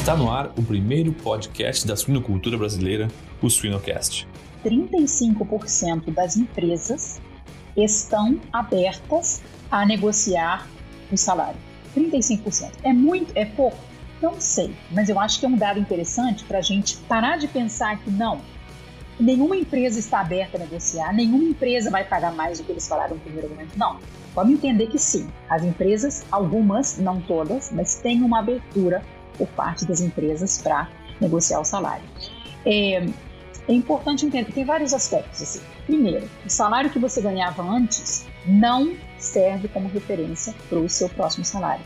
Está no ar o primeiro podcast da suinocultura brasileira, o Suinocast. 35% das empresas estão abertas a negociar o salário. 35%. É muito? É pouco? Não sei, mas eu acho que é um dado interessante para a gente parar de pensar que não, nenhuma empresa está aberta a negociar, nenhuma empresa vai pagar mais do que eles falaram no primeiro momento. Não. Vamos entender que sim, as empresas, algumas, não todas, mas tem uma abertura por parte das empresas para negociar o salário. É, é, importante entender que tem vários aspectos. Assim. Primeiro, o salário que você ganhava antes não serve como referência para o seu próximo salário.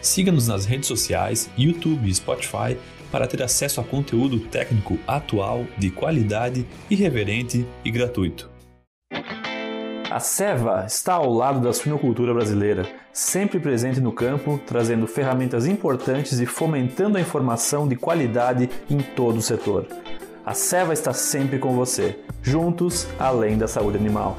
Siga-nos nas redes sociais, YouTube e Spotify para ter acesso a conteúdo técnico atual, de qualidade, irreverente e gratuito. A Seva está ao lado da suinocultura brasileira, sempre presente no campo, trazendo ferramentas importantes e fomentando a informação de qualidade em todo o setor. A Seva está sempre com você, juntos além da saúde animal.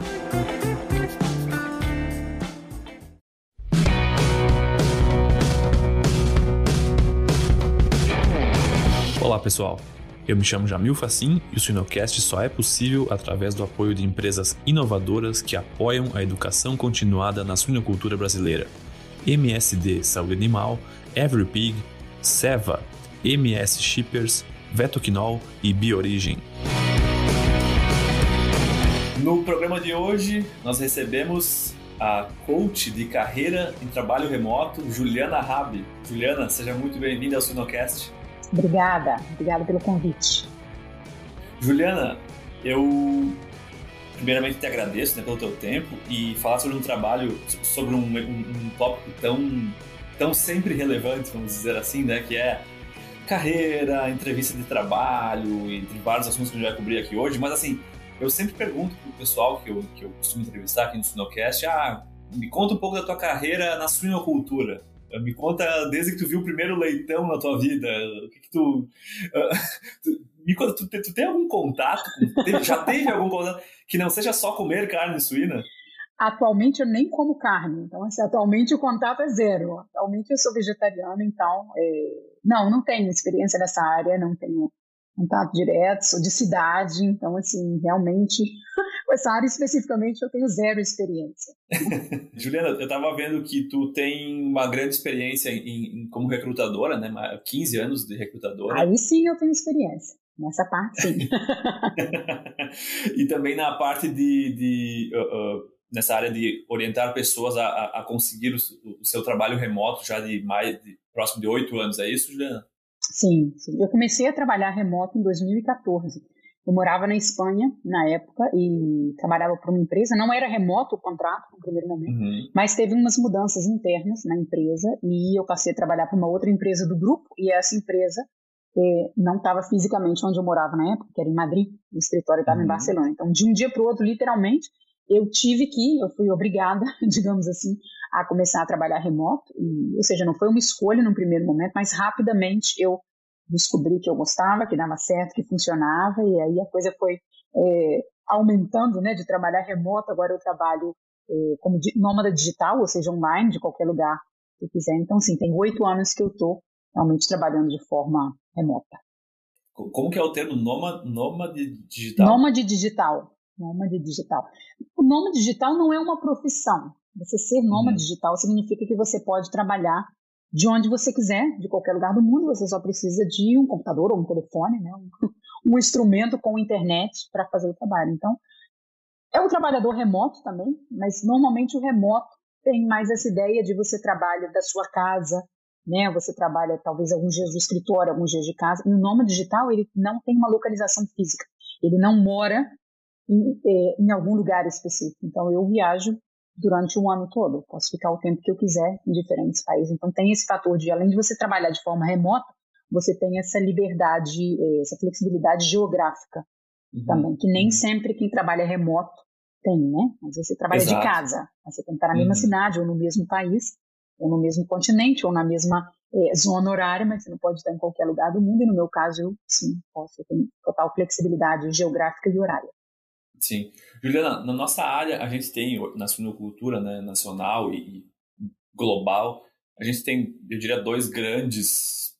Olá pessoal, eu me chamo Jamil Facim e o Sinocast só é possível através do apoio de empresas inovadoras que apoiam a educação continuada na suinocultura brasileira. MSD Saúde Animal, EveryPig, Seva, MS Shippers, Vetoquinol e Biorigem. No programa de hoje, nós recebemos a coach de carreira em trabalho remoto, Juliana Rabi. Juliana, seja muito bem-vinda ao Sinocast. Obrigada, obrigada pelo convite. Juliana, eu primeiramente te agradeço né, pelo teu tempo e falar sobre um trabalho, sobre um, um, um tópico tão, tão sempre relevante, vamos dizer assim, né, que é carreira, entrevista de trabalho, entre vários assuntos que a gente vai cobrir aqui hoje, mas assim, eu sempre pergunto pro pessoal que eu, que eu costumo entrevistar aqui no Sinocast, ah, me conta um pouco da tua carreira na suinocultura. Me conta desde que tu viu o primeiro leitão na tua vida, o que, que tu, uh, Me conta, tu, tu, tem algum contato? já teve algum contato que não seja só comer carne suína? Atualmente eu nem como carne, então assim, atualmente o contato é zero. Atualmente eu sou vegetariana, então é... não, não tenho experiência nessa área, não tenho contato direto, sou de cidade, então assim, realmente com essa área especificamente eu tenho zero experiência. Juliana, eu estava vendo que tu tem uma grande experiência em, em, como recrutadora, né? 15 anos de recrutadora. Aí sim eu tenho experiência. Nessa parte, sim. e também na parte de, de uh, uh, nessa área de orientar pessoas a, a conseguir o, o, seu trabalho remoto já de mais de, próximo de oito anos, é isso, Juliana? Sim, sim, eu comecei a trabalhar remoto em 2014. Eu morava na Espanha na época e trabalhava para uma empresa. Não era remoto o contrato no primeiro momento, uhum. mas teve umas mudanças internas na empresa e eu passei a trabalhar para uma outra empresa do grupo e essa empresa eh, não estava fisicamente onde eu morava na época, que era em Madrid. O escritório estava uhum. em Barcelona. Então, de um dia para o outro, literalmente, eu tive que, eu fui obrigada, digamos assim, a começar a trabalhar remoto. E, ou seja, não foi uma escolha no primeiro momento, mas rapidamente eu descobri que eu gostava, que dava certo, que funcionava, e aí a coisa foi é, aumentando, né, de trabalhar remoto, agora eu trabalho é, como nômada digital, ou seja, online, de qualquer lugar que eu quiser. Então, sim, tem oito anos que eu estou realmente trabalhando de forma remota. Como que é o termo nômade digital? Nômade digital. Nômade digital. O nômade digital não é uma profissão. Você ser nômade uhum. digital significa que você pode trabalhar de onde você quiser, de qualquer lugar do mundo, você só precisa de um computador ou um telefone, né? um, um instrumento com internet para fazer o trabalho. Então, é um trabalhador remoto também, mas normalmente o remoto tem mais essa ideia de você trabalha da sua casa, né? Você trabalha talvez alguns dias do escritório, alguns dias de casa. E o nome digital ele não tem uma localização física. Ele não mora em, é, em algum lugar específico. Então eu viajo durante um ano todo. Posso ficar o tempo que eu quiser em diferentes países. Então tem esse fator de, além de você trabalhar de forma remota, você tem essa liberdade, eh, essa flexibilidade geográfica uhum. também, que nem uhum. sempre quem trabalha remoto tem, né? Às vezes você trabalha Exato. de casa, você tem que estar na mesma uhum. cidade, ou no mesmo país, ou no mesmo continente, ou na mesma eh, zona horária, mas você não pode estar em qualquer lugar do mundo, e no meu caso, eu sim, posso, ter total flexibilidade geográfica e horária. Sim. Juliana, na nossa área, a gente tem, na suinocultura né, nacional e, global, a gente tem, eu diria, dois grandes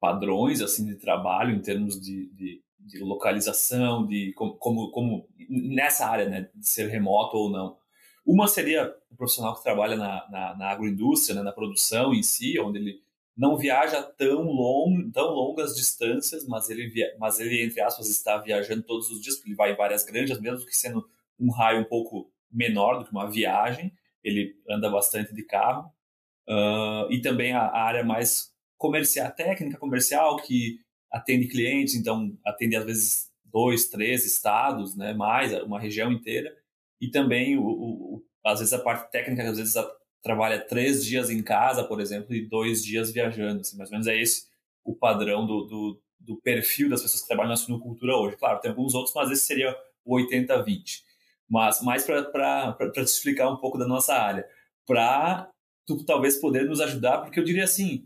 padrões assim de trabalho em termos de, de, de localização, de como, como, nessa área, né, de ser remoto ou não. Uma seria o profissional que trabalha na, na, na agroindústria, né, na produção em si, onde ele não viaja tão, tão longas distâncias, mas ele, mas ele, entre aspas, está viajando todos os dias, porque ele vai em várias granjas, mesmo que sendo um raio um pouco menor do que uma viagem, ele anda bastante de carro. Uh, e também a, a, área mais comercial, técnica comercial, que atende clientes, então atende às vezes dois, três estados, né, mais uma região inteira. E também, o, o, às vezes, a parte técnica, às vezes trabalha três dias em casa, por exemplo, e dois dias viajando. Assim, mais ou menos é esse o padrão do, do, do perfil das pessoas que trabalham na suinocultura hoje. Claro, tem alguns outros, mas esse seria o 80-20. Mas mais para te explicar um pouco da nossa área, para tu talvez poder nos ajudar, porque eu diria assim,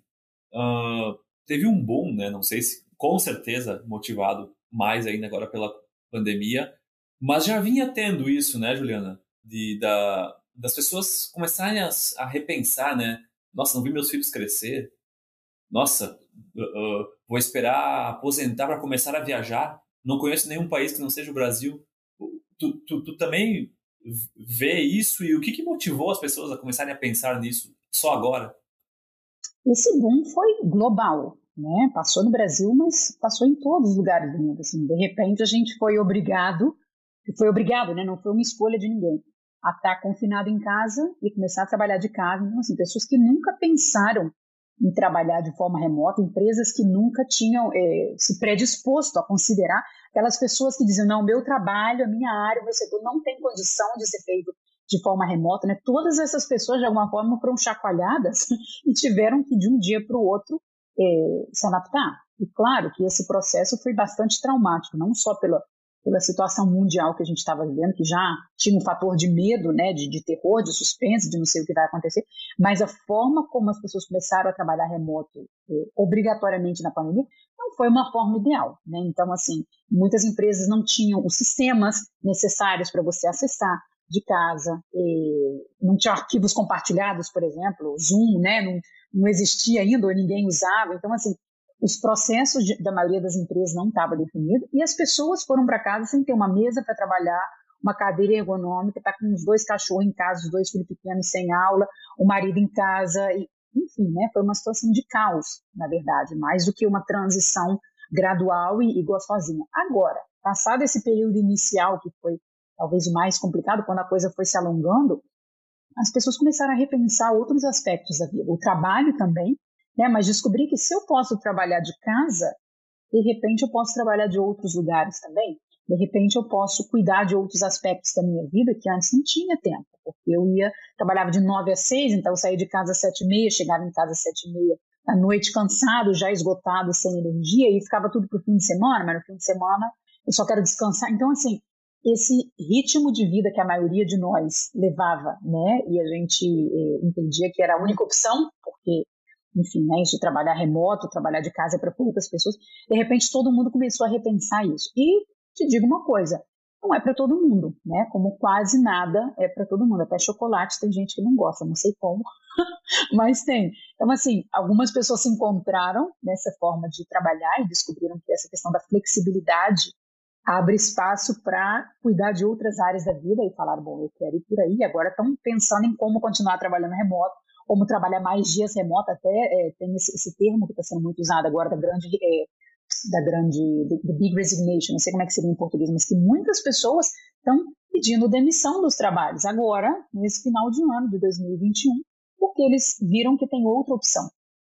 uh, teve um boom, né? Não sei se com certeza motivado mais ainda agora pela pandemia, mas já vinha tendo isso, né, Juliana? De, da, das pessoas começarem a, a, repensar, né? Nossa, não vi meus filhos crescer. Nossa, uh, uh, vou esperar aposentar para começar a viajar. Não conheço nenhum país que não seja o Brasil. Tu, tu, tu também vê isso e o que, que motivou as pessoas a começarem a pensar nisso só agora? Esse boom foi global, né? Passou no Brasil, mas passou em todos os lugares do mundo. Assim, de repente a gente foi obrigado, foi obrigado, né? Não foi uma escolha de ninguém a estar confinado em casa e começar a trabalhar de casa. Então, assim, pessoas que nunca pensaram em trabalhar de forma remota, empresas que nunca tinham é, se predisposto a considerar aquelas pessoas que diziam, não, meu trabalho, a minha área, o setor não tem condição de ser feito de forma remota, né? Todas essas pessoas, de alguma forma, foram chacoalhadas e tiveram que, de um dia para o outro, é, se adaptar. E claro que esse processo foi bastante traumático, não só pela, pela situação mundial que a gente estava vivendo, que já tinha um fator de medo, né, de, de, terror, de suspense, de não sei o que vai acontecer, mas a forma como as pessoas começaram a trabalhar remoto eh, obrigatoriamente na pandemia não foi uma forma ideal, né? Então, assim, muitas empresas não tinham os sistemas necessários para você acessar de casa, eh, não tinha arquivos compartilhados, por exemplo, Zoom, né, não, não existia ainda ou ninguém usava, então, assim, os processos de, da maioria das empresas não estavam definidos e as pessoas foram para casa sem ter uma mesa para trabalhar, uma cadeira ergonômica, tá com os dois cachorros em casa, os dois filhos pequenos sem aula, o marido em casa, e, enfim, né, foi uma situação de caos, na verdade, mais do que uma transição gradual e, e gostosinha. Agora, passado esse período inicial que foi talvez o mais complicado, quando a coisa foi se alongando, as pessoas começaram a repensar outros aspectos da vida, o trabalho também, né? Mas descobri que se eu posso trabalhar de casa, de repente eu posso trabalhar de outros lugares também. De repente eu posso cuidar de outros aspectos da minha vida que antes não tinha tempo, porque eu ia trabalhava de nove a seis, então eu saía de casa às sete e meia, chegava em casa às sete e meia à noite cansado, já esgotado, sem energia, e ficava tudo para o fim de semana, mas no fim de semana eu só quero descansar. Então, assim, esse ritmo de vida que a maioria de nós levava, né, e a gente eh, entendia que era a única opção, porque enfim, né, isso de trabalhar remoto, trabalhar de casa para poucas pessoas, de repente todo mundo começou a repensar isso. E te digo uma coisa, não é para todo mundo, né? Como quase nada é para todo mundo. Até chocolate tem gente que não gosta, não sei como, mas tem. Então, assim, algumas pessoas se encontraram nessa forma de trabalhar e descobriram que essa questão da flexibilidade abre espaço para cuidar de outras áreas da vida e falaram, bom, eu quero ir por aí. Agora estão pensando em como continuar trabalhando remoto como trabalhar mais dias remoto, até é, tem esse, esse, termo que está sendo muito usado agora da grande, é, da grande, the big resignation, não sei como é que seria em português, mas que muitas pessoas estão pedindo demissão dos trabalhos agora, nesse final de ano de 2021, porque eles viram que tem outra opção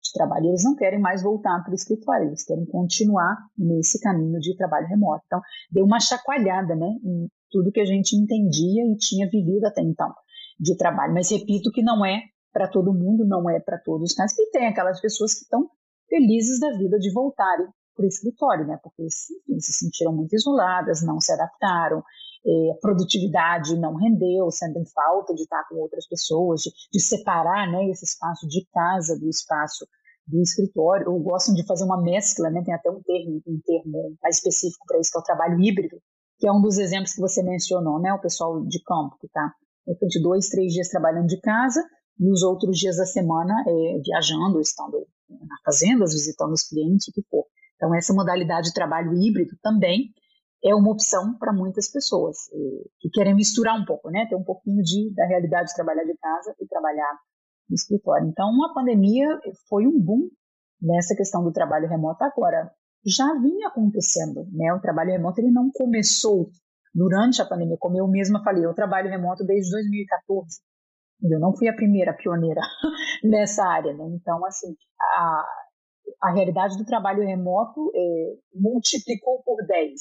de trabalho. Eles não querem mais voltar para o escritório, eles querem continuar nesse caminho de trabalho remoto. Então, deu uma chacoalhada né, em tudo que a gente entendia e tinha vivido até então de trabalho. Mas repito que não é para todo mundo, não é para todos, mas que tem aquelas pessoas que estão felizes da vida de voltarem para o escritório, né? Porque enfim, se sentiram muito isoladas, não se adaptaram, é, a produtividade não rendeu, sentem falta de estar com outras pessoas, de, de separar né, esse espaço de casa do espaço do escritório, ou gostam de fazer uma mescla, né? Tem até um termo, um termo mais específico para isso, que é o trabalho híbrido, que é um dos exemplos que você mencionou, né? O pessoal de campo que está, de dois, três dias trabalhando de casa e os outros dias da semana é, viajando, estando na fazendas, visitando os clientes, o que for. Então, essa modalidade de trabalho híbrido também é uma opção para muitas pessoas que querem misturar um pouco, né? Ter um pouquinho de, da realidade de trabalhar de casa e trabalhar no escritório. Então, a pandemia foi um boom nessa questão do trabalho remoto. Agora, já vinha acontecendo, né? O trabalho remoto ele não começou durante a pandemia, como eu mesma falei, eu trabalho remoto desde 2014. Eu não fui a primeira pioneira nessa área, né? Então, assim, a, a realidade do trabalho remoto é, multiplicou por 10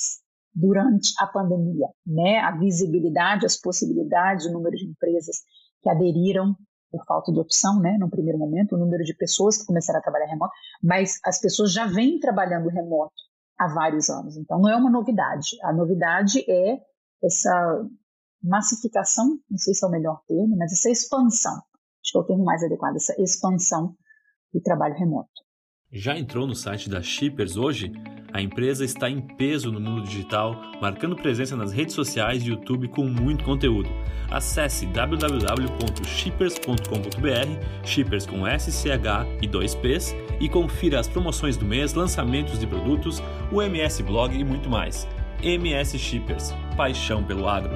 durante a pandemia, né? A visibilidade, as possibilidades, o número de empresas que aderiram por falta de opção, né? No primeiro momento, o número de pessoas que começaram a trabalhar remoto, mas as pessoas já vêm trabalhando remoto há vários anos. Então, não é uma novidade. A novidade é essa massificação, não sei se é o melhor termo, mas essa expansão, acho que é o termo mais adequado, essa expansão do trabalho remoto. Já entrou no site da Shippers hoje? A empresa está em peso no mundo digital, marcando presença nas redes sociais e YouTube com muito conteúdo. Acesse www.shippers.com.br, Shippers com SCH e 2Ps, e confira as promoções do mês, lançamentos de produtos, o MS Blog e muito mais. MS Shippers, paixão pelo agro.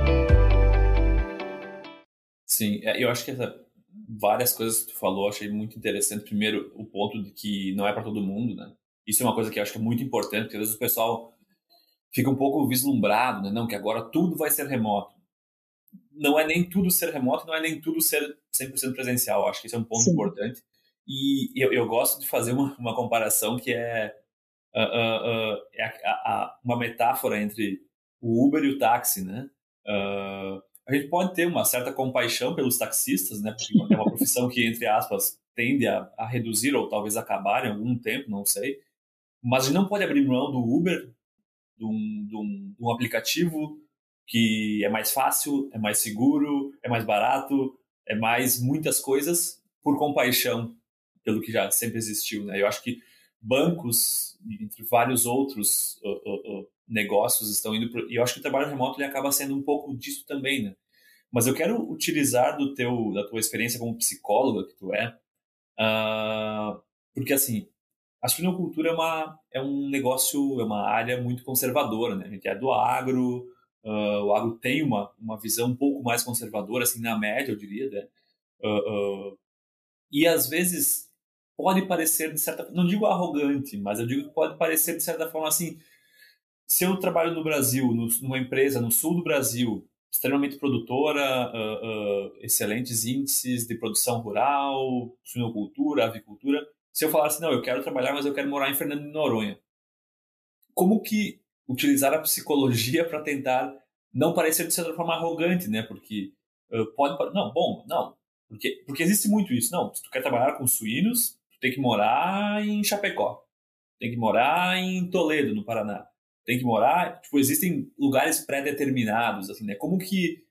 Sim, é, eu acho que essa várias coisas que tu falou, achei muito interessante. Primeiro, o ponto de que não é para todo mundo, né? Isso é uma coisa que eu acho que é muito importante, porque às vezes o pessoal fica um pouco vislumbrado, né? Não, que agora tudo vai ser remoto. Não é nem tudo ser remoto, não é nem tudo ser 100% presencial. Acho que isso é um ponto Sim. importante. E eu, eu, gosto de fazer uma, uma comparação que é, uh, uh, uh, é a, a, uma metáfora entre o Uber e o táxi, né? Uh, a gente pode ter uma certa compaixão pelos taxistas, né? Porque é uma profissão que, entre aspas, tende a, a reduzir ou talvez acabar em algum tempo, não sei. Mas a gente não pode abrir mão do Uber, de um, de um, de um aplicativo que é mais fácil, é mais seguro, é mais barato, é mais muitas coisas por compaixão pelo que já sempre existiu, né? Eu acho que bancos, entre vários outros uh, uh, uh, negócios, estão indo e eu acho que o trabalho remoto ele acaba sendo um pouco disso também, né? Mas eu quero utilizar do teu, da tua experiência como psicóloga que tu é, uh, porque assim, a suinocultura é, uma, é um negócio, é uma área muito conservadora, né? A gente é do agro, uh, o agro tem uma, uma visão um pouco mais conservadora, assim, na média, eu diria, né? Uh, e às vezes pode parecer de certa não digo arrogante, mas eu digo que pode parecer de certa forma assim, se eu trabalho no Brasil, no, numa empresa no sul do Brasil, extremamente produtora, uh, uh, excelentes índices de produção rural, suinocultura, avicultura. Se eu falasse, não, eu quero trabalhar, mas eu quero morar em Fernando de Noronha. Como que utilizar a psicologia para tentar não parecer de certa forma arrogante, né? Porque uh, pode... Não, bom, não. Porque, porque existe muito isso. Não, se tu quer trabalhar com suínos, tu tem que morar em Chapecó. Tem que morar em Toledo, no Paraná tem que morar. Tipo, existem lugares pré-determinados, assim, né? Como que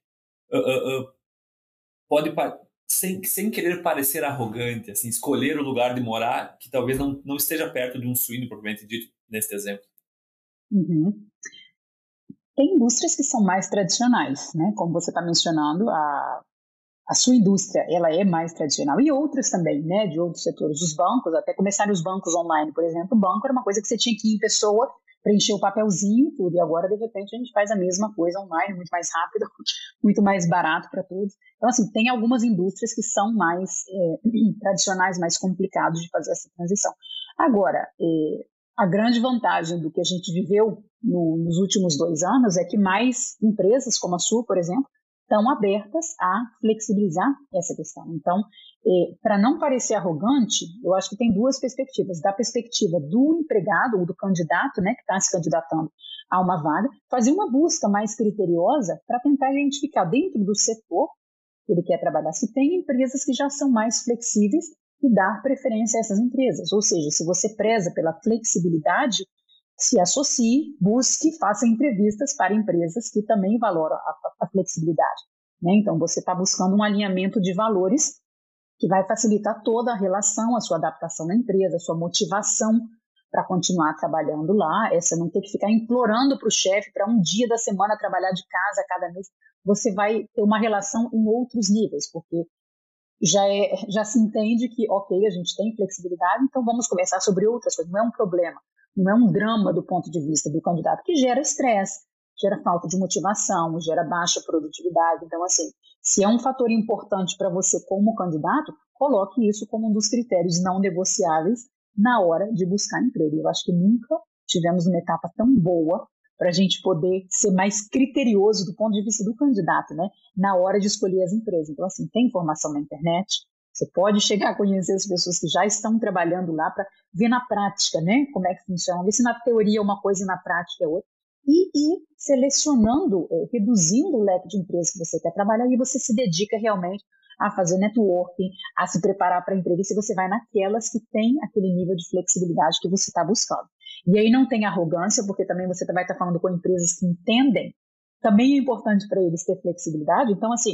uh, uh, pode, sem, sem querer parecer arrogante, assim, escolher o lugar de morar que talvez não, não esteja perto de um suíno, propriamente dito, nesse exemplo? Uhum. Tem indústrias que são mais tradicionais, né? Como você está mencionando, a, a sua indústria ela é mais tradicional e outras também, né? De outros setores, os bancos, até começaram os bancos online, por exemplo. O banco era uma coisa que você tinha que ir em pessoa preencher o papelzinho tudo, e agora, de repente, a gente faz a mesma coisa online, muito mais rápido, muito mais barato para todos. Então, assim, tem algumas indústrias que são mais é, tradicionais, mais complicados de fazer essa transição. Agora, é, a grande vantagem do que a gente viveu no, nos últimos dois anos é que mais empresas, como a sua, por exemplo, estão abertas a flexibilizar essa questão. Então, para não parecer arrogante, eu acho que tem duas perspectivas. Da perspectiva do empregado ou do candidato, né, que está se candidatando a uma vaga, fazer uma busca mais criteriosa para tentar identificar dentro do setor que ele quer trabalhar se tem empresas que já são mais flexíveis e dar preferência a essas empresas. Ou seja, se você preza pela flexibilidade, se associe, busque, faça entrevistas para empresas que também valoram a, a flexibilidade. Né? Então, você está buscando um alinhamento de valores que vai facilitar toda a relação, a sua adaptação na empresa, a sua motivação para continuar trabalhando lá, é você não ter que ficar implorando para o chefe para um dia da semana trabalhar de casa cada mês. Você vai ter uma relação em outros níveis, porque já, é, já se entende que, ok, a gente tem flexibilidade, então vamos conversar sobre outras coisas. Não é um problema, não é um drama do ponto de vista do candidato, que gera estresse, gera falta de motivação, gera baixa produtividade. Então, assim, se é um fator importante para você como candidato, coloque isso como um dos critérios não negociáveis na hora de buscar emprego. Eu acho que nunca tivemos uma etapa tão boa para a gente poder ser mais criterioso do ponto de vista do candidato, né? Na hora de escolher as empresas. Então, assim, tem informação na internet, você pode chegar a conhecer as pessoas que já estão trabalhando lá para ver na prática, né? Como é que funciona, ver se na teoria é uma coisa e na prática é outra. E ir selecionando, é, reduzindo o leque de empresas que você quer trabalhar e você se dedica realmente a fazer networking, a se preparar para a entrevista, você vai naquelas que têm aquele nível de flexibilidade que você está buscando. E aí não tem arrogância, porque também você vai estar falando com empresas que entendem. Também é importante para eles ter flexibilidade. Então, assim,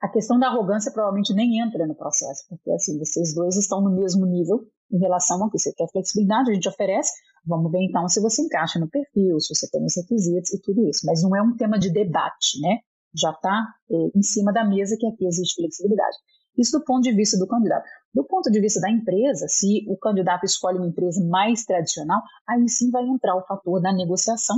a questão da arrogância provavelmente nem entra no processo, porque assim, vocês dois estão no mesmo nível em relação ao que você quer flexibilidade, a gente oferece. Vamos ver então se você encaixa no perfil, se você tem os requisitos e tudo isso. Mas não é um tema de debate, né? Já está eh, em cima da mesa que aqui existe flexibilidade. Isso do ponto de vista do candidato. Do ponto de vista da empresa, se o candidato escolhe uma empresa mais tradicional, aí sim vai entrar o fator da negociação.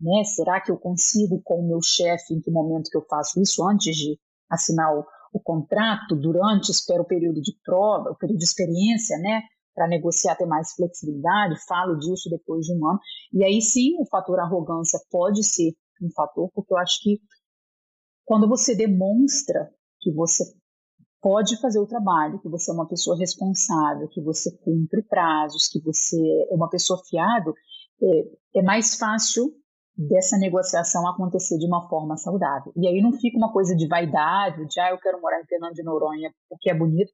Né? Será que eu consigo com o meu chefe, em que momento que eu faço isso, antes de assinar o, o contrato, durante, espero o período de prova, o período de experiência, né? Para negociar, ter mais flexibilidade, falo disso depois de um ano. E aí sim, o fator arrogância pode ser um fator, porque eu acho que quando você demonstra que você pode fazer o trabalho, que você é uma pessoa responsável, que você cumpre prazos, que você é uma pessoa fiável, é, é mais fácil dessa negociação acontecer de uma forma saudável. E aí não fica uma coisa de vaidade, de ah, eu quero morar em Fernando de Noronha porque é bonito,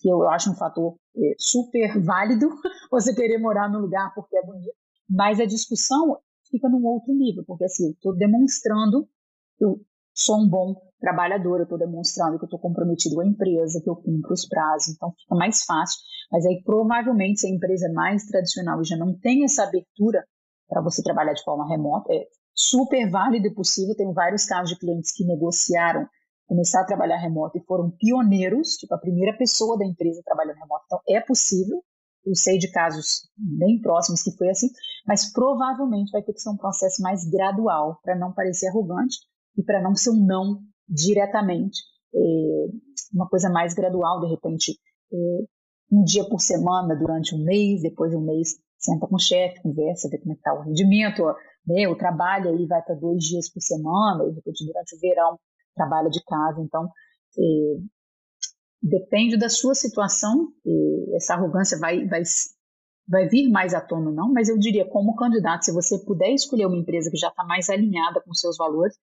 que eu acho um fator é, super válido você querer morar no lugar porque é bonito. Mas a discussão fica num outro nível, porque assim, estou demonstrando que eu sou um bom trabalhador, eu estou demonstrando que eu estou comprometido com a empresa, que eu cumpro os prazos, então fica mais fácil. Mas aí, provavelmente, se a empresa é mais tradicional e já não tem essa abertura para você trabalhar de forma remota, é super válido e possível. Tem vários casos de clientes que negociaram começar a trabalhar remoto e foram pioneiros, tipo a primeira pessoa da empresa trabalhando remoto. Então, é possível. Eu sei de casos bem próximos que foi assim, mas provavelmente vai ter que ser um processo mais gradual para não parecer arrogante e para não ser um não diretamente, é, uma coisa mais gradual, de repente, é, um dia por semana durante um mês, depois de um mês senta com o chefe, conversa, vê como é está o rendimento, né, o trabalho aí vai para dois dias por semana, de repente durante o verão trabalha de casa, então depende da sua situação, essa arrogância vai, vai, vai vir mais à tona não, mas eu diria como candidato, se você puder escolher uma empresa que já está mais alinhada com seus valores,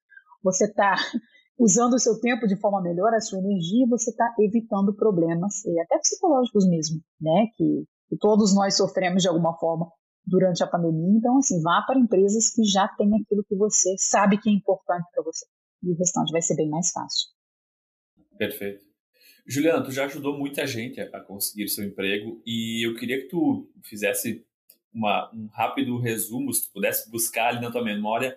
você está usando o seu tempo de forma melhor, a sua energia, você está evitando problemas, e até psicológicos mesmo, né? Que, que, todos nós sofremos de alguma forma durante a pandemia. Então, assim, vá para empresas que já têm aquilo que você sabe que é importante para você. E o restante vai ser bem mais fácil. Perfeito. Juliana, tu já ajudou muita gente a conseguir seu emprego e eu queria que tu fizesse uma, um rápido resumo, se tu pudesse buscar ali na tua memória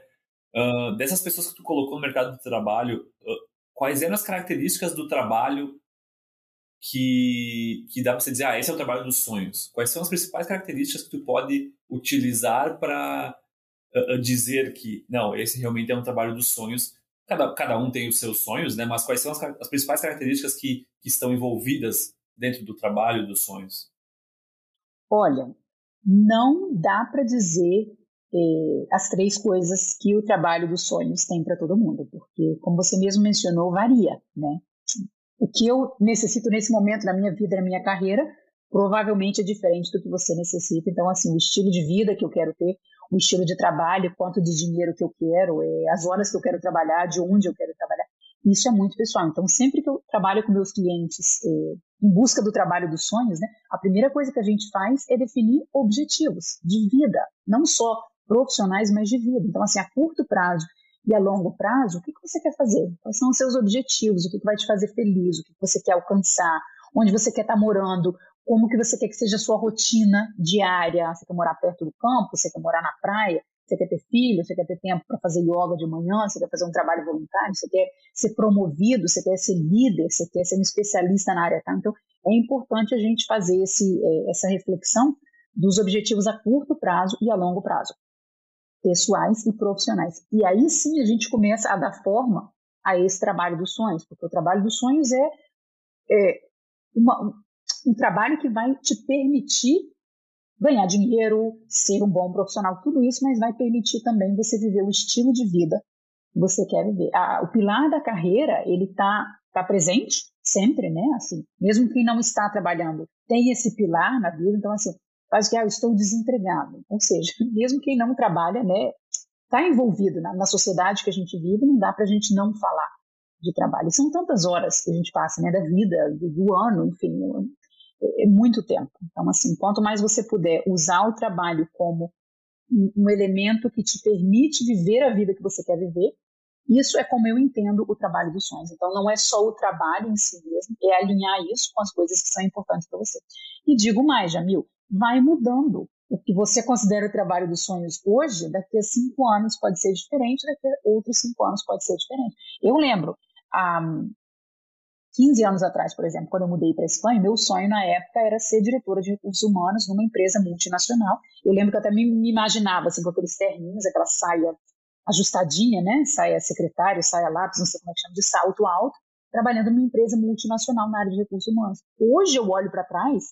Uh, dessas pessoas que tu colocou no mercado de trabalho, uh, quais eram as características do trabalho que, que dá para você dizer, ah, esse é o trabalho dos sonhos? Quais são as principais características que tu pode utilizar para uh, dizer que, não, esse realmente é um trabalho dos sonhos? Cada, cada um tem os seus sonhos, né? Mas quais são as, as principais características que, que estão envolvidas dentro do trabalho dos sonhos? Olha, não dá para dizer eh, as três coisas que o trabalho dos sonhos tem para todo mundo, porque, como você mesmo mencionou, varia, né? O que eu necessito nesse momento da minha vida, da minha carreira, provavelmente é diferente do que você necessita. Então, assim, o estilo de vida que eu quero ter, o estilo de trabalho, quanto de dinheiro que eu quero, eh, as horas que eu quero trabalhar, de onde eu quero trabalhar, isso é muito pessoal. Então, sempre que eu trabalho com meus clientes eh, em busca do trabalho dos sonhos, né, a primeira coisa que a gente faz é definir objetivos de vida, não só profissionais, mas de vida. Então, assim, a curto prazo e a longo prazo, o que, que você quer fazer? Quais são os seus objetivos? O que, que vai te fazer feliz? O que, que você quer alcançar? Onde você quer estar morando? Como que você quer que seja a sua rotina diária? Você quer morar perto do campo? Você quer morar na praia? Você quer ter filho, você quer ter tempo para fazer yoga de manhã, você quer fazer um trabalho voluntário, você quer ser promovido, você quer ser líder, você quer ser um especialista na área. Tá? Então, é importante a gente fazer esse, é, essa reflexão dos objetivos a curto prazo e a longo prazo, pessoais e profissionais. E aí sim a gente começa a dar forma a esse trabalho dos sonhos, porque o trabalho dos sonhos é, é uma, um trabalho que vai te permitir ganhar dinheiro, ser um bom profissional, tudo isso, mas vai permitir também você viver o estilo de vida que você quer viver. o pilar da carreira, ele está tá presente sempre, né? Assim, mesmo quem não está trabalhando tem esse pilar na vida, então assim, faz que ah, eu estou desempregado. Ou seja, mesmo quem não trabalha, né, está envolvido na, na, sociedade que a gente vive, não dá para a gente não falar de trabalho. são tantas horas que a gente passa, né, da vida, do, do ano, enfim, muito tempo. Então, assim, quanto mais você puder usar o trabalho como um, elemento que te permite viver a vida que você quer viver, isso é como eu entendo o trabalho dos sonhos. Então, não é só o trabalho em si mesmo, é alinhar isso com as coisas que são importantes para você. E digo mais, Jamil, vai mudando. O que você considera o trabalho dos sonhos hoje, daqui a cinco anos pode ser diferente, daqui a outros cinco anos pode ser diferente. Eu lembro, há 15 anos atrás, por exemplo, quando eu mudei para a Espanha, meu sonho na época era ser diretora de recursos humanos numa empresa multinacional. Eu lembro que eu até me, imaginava assim, com aqueles terninhos, aquela saia ajustadinha, né? Saia secretário, saia lápis, não sei como é que chama, de salto alto, trabalhando numa empresa multinacional na área de recursos humanos. Hoje eu olho para trás,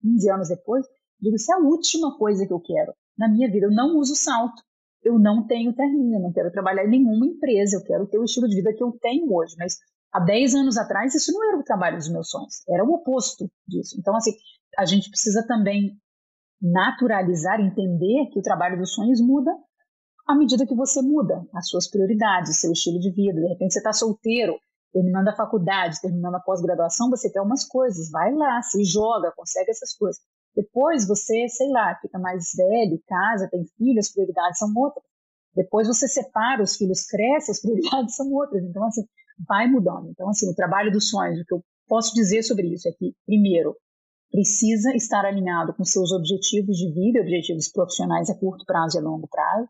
15 anos depois, digo, isso é a última coisa que eu quero na minha vida. Eu não uso salto, eu não tenho terninho, eu não quero trabalhar em nenhuma empresa, eu quero ter o estilo de vida que eu tenho hoje. Mas há 10 anos atrás, isso não era o trabalho dos meus sonhos, era o oposto disso. Então, assim, a gente precisa também naturalizar, entender que o trabalho dos sonhos muda à medida que você muda as suas prioridades, seu estilo de vida. De repente você está solteiro, terminando a faculdade, terminando a pós-graduação, você quer umas coisas, vai lá, se joga, consegue essas coisas. Depois você, sei lá, fica mais velho, casa, tem filhos, as prioridades são outras. Depois você separa, os filhos crescem, as prioridades são outras. Então, assim, vai mudando. Então, assim, o trabalho dos sonhos, o que eu posso dizer sobre isso é que, primeiro, precisa estar alinhado com seus objetivos de vida, objetivos profissionais a curto prazo e a longo prazo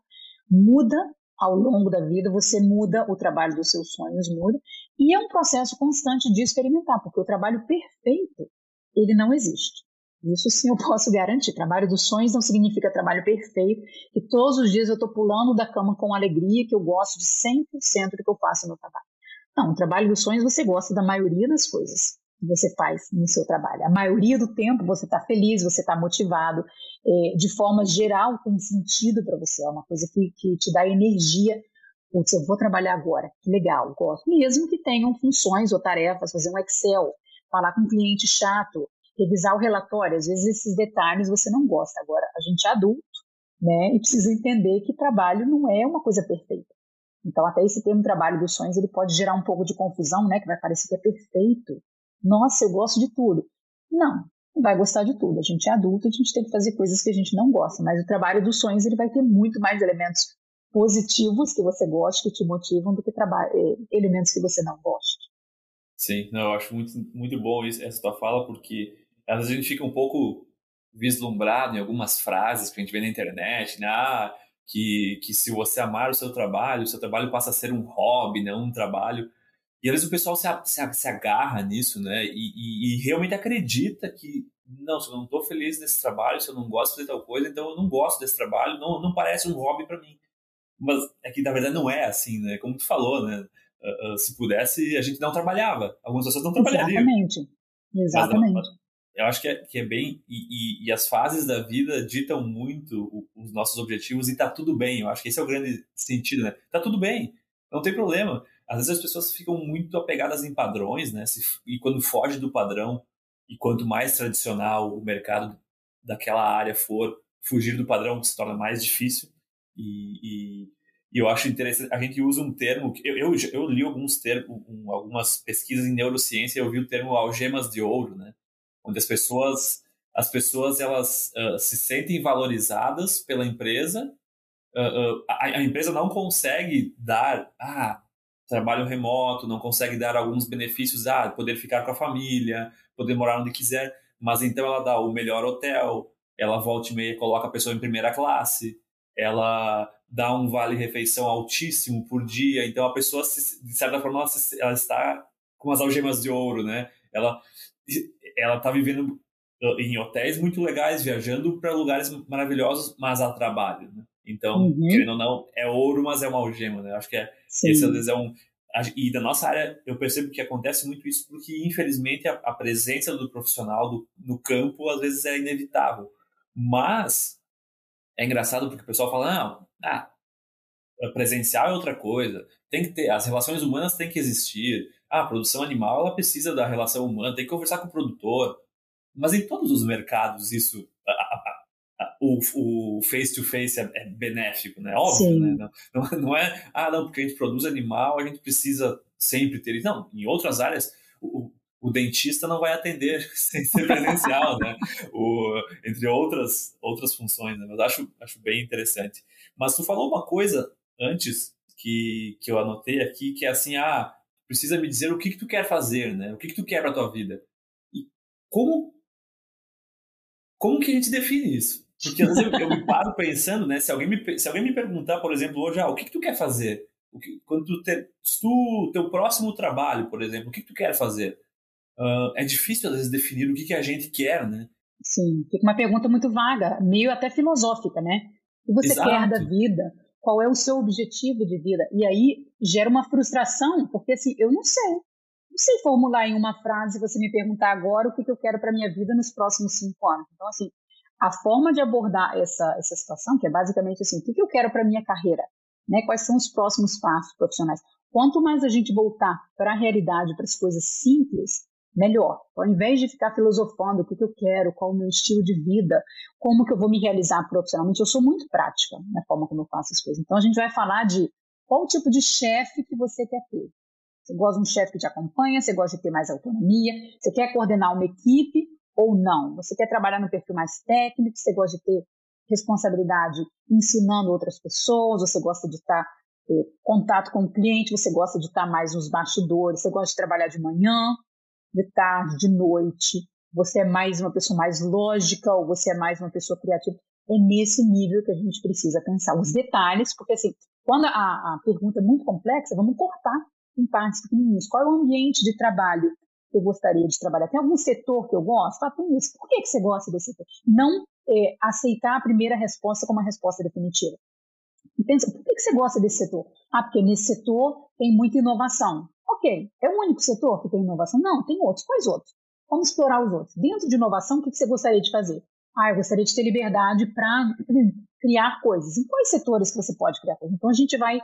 muda ao longo da vida, você muda o trabalho dos seus sonhos, muda, e é um processo constante de experimentar, porque o trabalho perfeito, ele não existe. Isso sim eu posso garantir. Trabalho dos sonhos não significa trabalho perfeito, que todos os dias eu estou pulando da cama com alegria, que eu gosto de 100% do que eu faço no trabalho. Não, o trabalho dos sonhos você gosta da maioria das coisas que você faz no seu trabalho. A maioria do tempo você está feliz, você está motivado, é, de forma geral tem sentido para você, é uma coisa que, que te dá energia. Putz, eu vou trabalhar agora, que legal, gosto. Mesmo que tenham funções ou tarefas, fazer um Excel, falar com um cliente chato, revisar o relatório, às vezes esses detalhes você não gosta. Agora, a gente é adulto, né, e precisa entender que trabalho não é uma coisa perfeita. Então, até esse termo trabalho dos sonhos, ele pode gerar um pouco de confusão, né, que vai parecer que é perfeito, nossa, eu gosto de tudo. Não, não vai gostar de tudo. A gente é adulto, a gente tem que fazer coisas que a gente não gosta, mas o trabalho dos sonhos ele vai ter muito mais elementos positivos que você goste, que te motivam, do que eh, elementos que você não goste. Sim, não, eu acho muito, muito bom isso, essa tua fala, porque às vezes a gente fica um pouco vislumbrado em algumas frases que a gente vê na internet, né? Ah, que, que se você amar o seu trabalho, o seu trabalho passa a ser um hobby, não um trabalho. E às vezes o pessoal se, se, se agarra nisso, né? E, e, e, realmente acredita que, não, se eu não estou feliz nesse trabalho, se eu não gosto de fazer tal coisa, então eu não gosto desse trabalho, não, não parece um hobby para mim. Mas é que na verdade não é assim, né? Como tu falou, né? Uh, uh, se pudesse, a gente não trabalhava. Algumas pessoas não trabalhariam. Exatamente. Exatamente. Mas, eu acho que é, que é bem. E, e, e, as fases da vida ditam muito os nossos objetivos e tá tudo bem. Eu acho que esse é o grande sentido, né? Tá tudo bem, não tem problema às vezes as pessoas ficam muito apegadas em padrões, né? e quando foge do padrão, e quanto mais tradicional o mercado daquela área for, fugir do padrão se torna mais difícil. E, e, e eu acho interessante, a gente usa um termo, eu, eu, eu li alguns termos, um, algumas pesquisas em neurociência, eu vi o termo algemas de ouro, né? Onde as pessoas, as pessoas elas uh, se sentem valorizadas pela empresa, uh, uh, a, a, empresa não consegue dar, ah, trabalho remoto, não consegue dar alguns benefícios, ah, poder ficar com a família, poder morar onde quiser, mas então ela dá o melhor hotel, ela volta e meia coloca a pessoa em primeira classe, ela dá um vale-refeição altíssimo por dia, então a pessoa, de certa forma, ela, ela está com as algemas de ouro, né? Ela ela está vivendo uh, em hotéis muito legais, viajando para lugares maravilhosos, mas a trabalho, né? Então, uhum. querendo ou não, é ouro, mas é uma algema, né? Acho que é, esse às vezes é um... E da nossa área, eu percebo que acontece muito isso porque, infelizmente, a, a presença do profissional do, no campo, às vezes, é inevitável. Mas, é engraçado porque o pessoal fala, não, ah, presencial é outra coisa, tem que ter, as relações humanas têm que existir, ah, a produção animal ela precisa da relação humana, tem que conversar com o produtor, mas em todos os mercados isso, a, a, a, o face-to-face -face é, é, benéfico, né? Óbvio, né? Não, não, não, é, ah, não, porque a gente produz animal, a gente precisa sempre ter. Não, em outras áreas, o, o dentista não vai atender sem ser presencial, né? O, entre outras, outras funções, né? Mas acho, acho bem interessante. Mas tu falou uma coisa antes que, que eu anotei aqui, que é assim, ah, precisa me dizer o que, que tu quer fazer, né? O que, que tu quer para tua vida. E como, como que a gente define isso? Porque às vezes eu, eu me paro pensando, né? Se alguém me, se alguém me perguntar, por exemplo, hoje, ah, o que, que tu quer fazer? O que, quando tu, te, tu teu próximo trabalho, por exemplo, o que, que tu quer fazer? Uh, é difícil às vezes definir o que, que a gente quer, né? Sim, fica uma pergunta muito vaga, meio até filosófica, né? O que você Exato. quer da vida? Qual é o seu objetivo de vida? E aí gera uma frustração, porque assim, eu não sei. Não sei formular em uma frase você me perguntar agora o que, que eu quero para minha vida nos próximos cinco anos. Então, assim, a forma de abordar essa, essa situação, que é basicamente assim, o que, que eu quero para minha carreira? Né? Quais são os próximos passos profissionais? Quanto mais a gente voltar para a realidade, para as coisas simples, melhor. Ao invés de ficar filosofando o que, que eu quero, qual o meu estilo de vida, como que eu vou me realizar profissionalmente, eu sou muito prática na forma como eu faço as coisas. Então a gente vai falar de qual tipo de chefe que você quer ter. Você gosta de um chefe que te acompanha, você gosta de ter mais autonomia, você quer coordenar uma equipe ou não? Você quer trabalhar no perfil mais técnico, você gosta de ter responsabilidade ensinando outras pessoas, você gosta de estar ter contato com o cliente, você gosta de estar mais nos bastidores, você gosta de trabalhar de manhã, de tarde, de noite, você é mais uma pessoa mais lógica ou você é mais uma pessoa criativa. É nesse nível que a gente precisa pensar os detalhes, porque assim, quando a, a pergunta é muito complexa, vamos cortar em partes pequenininhas. Qual é o ambiente de trabalho que eu gostaria de trabalhar? Tem algum setor que eu gosto? Ah, tem isso. Por que, que você gosta desse setor? Não é, aceitar a primeira resposta como uma resposta definitiva. E pensa, por que, que você gosta desse setor? Ah, porque nesse setor tem muita inovação. Ok, é o único setor que tem inovação? Não, tem outros. Quais outros? Vamos explorar os outros. Dentro de inovação, o que você gostaria de fazer? Ah, eu gostaria de ter liberdade para criar coisas. Em quais setores que você pode criar coisas? Então a gente vai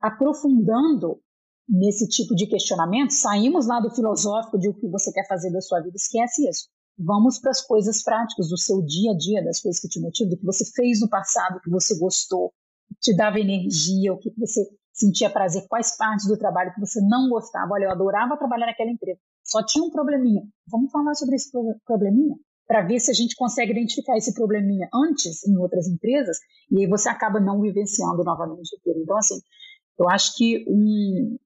aprofundando nesse tipo de questionamento. Saímos lá do filosófico de o que você quer fazer da sua vida, esquece isso. Vamos para as coisas práticas do seu dia a dia, das coisas que te motivam, do que você fez no passado, que você gostou, te dava energia, o que você sentia prazer, quais partes do trabalho que você não gostava. Olha, eu adorava trabalhar naquela empresa, só tinha um probleminha. Vamos falar sobre esse probleminha? Para ver se a gente consegue identificar esse probleminha antes em outras empresas e aí você acaba não vivenciando novamente aquilo. Então, assim, eu acho que um,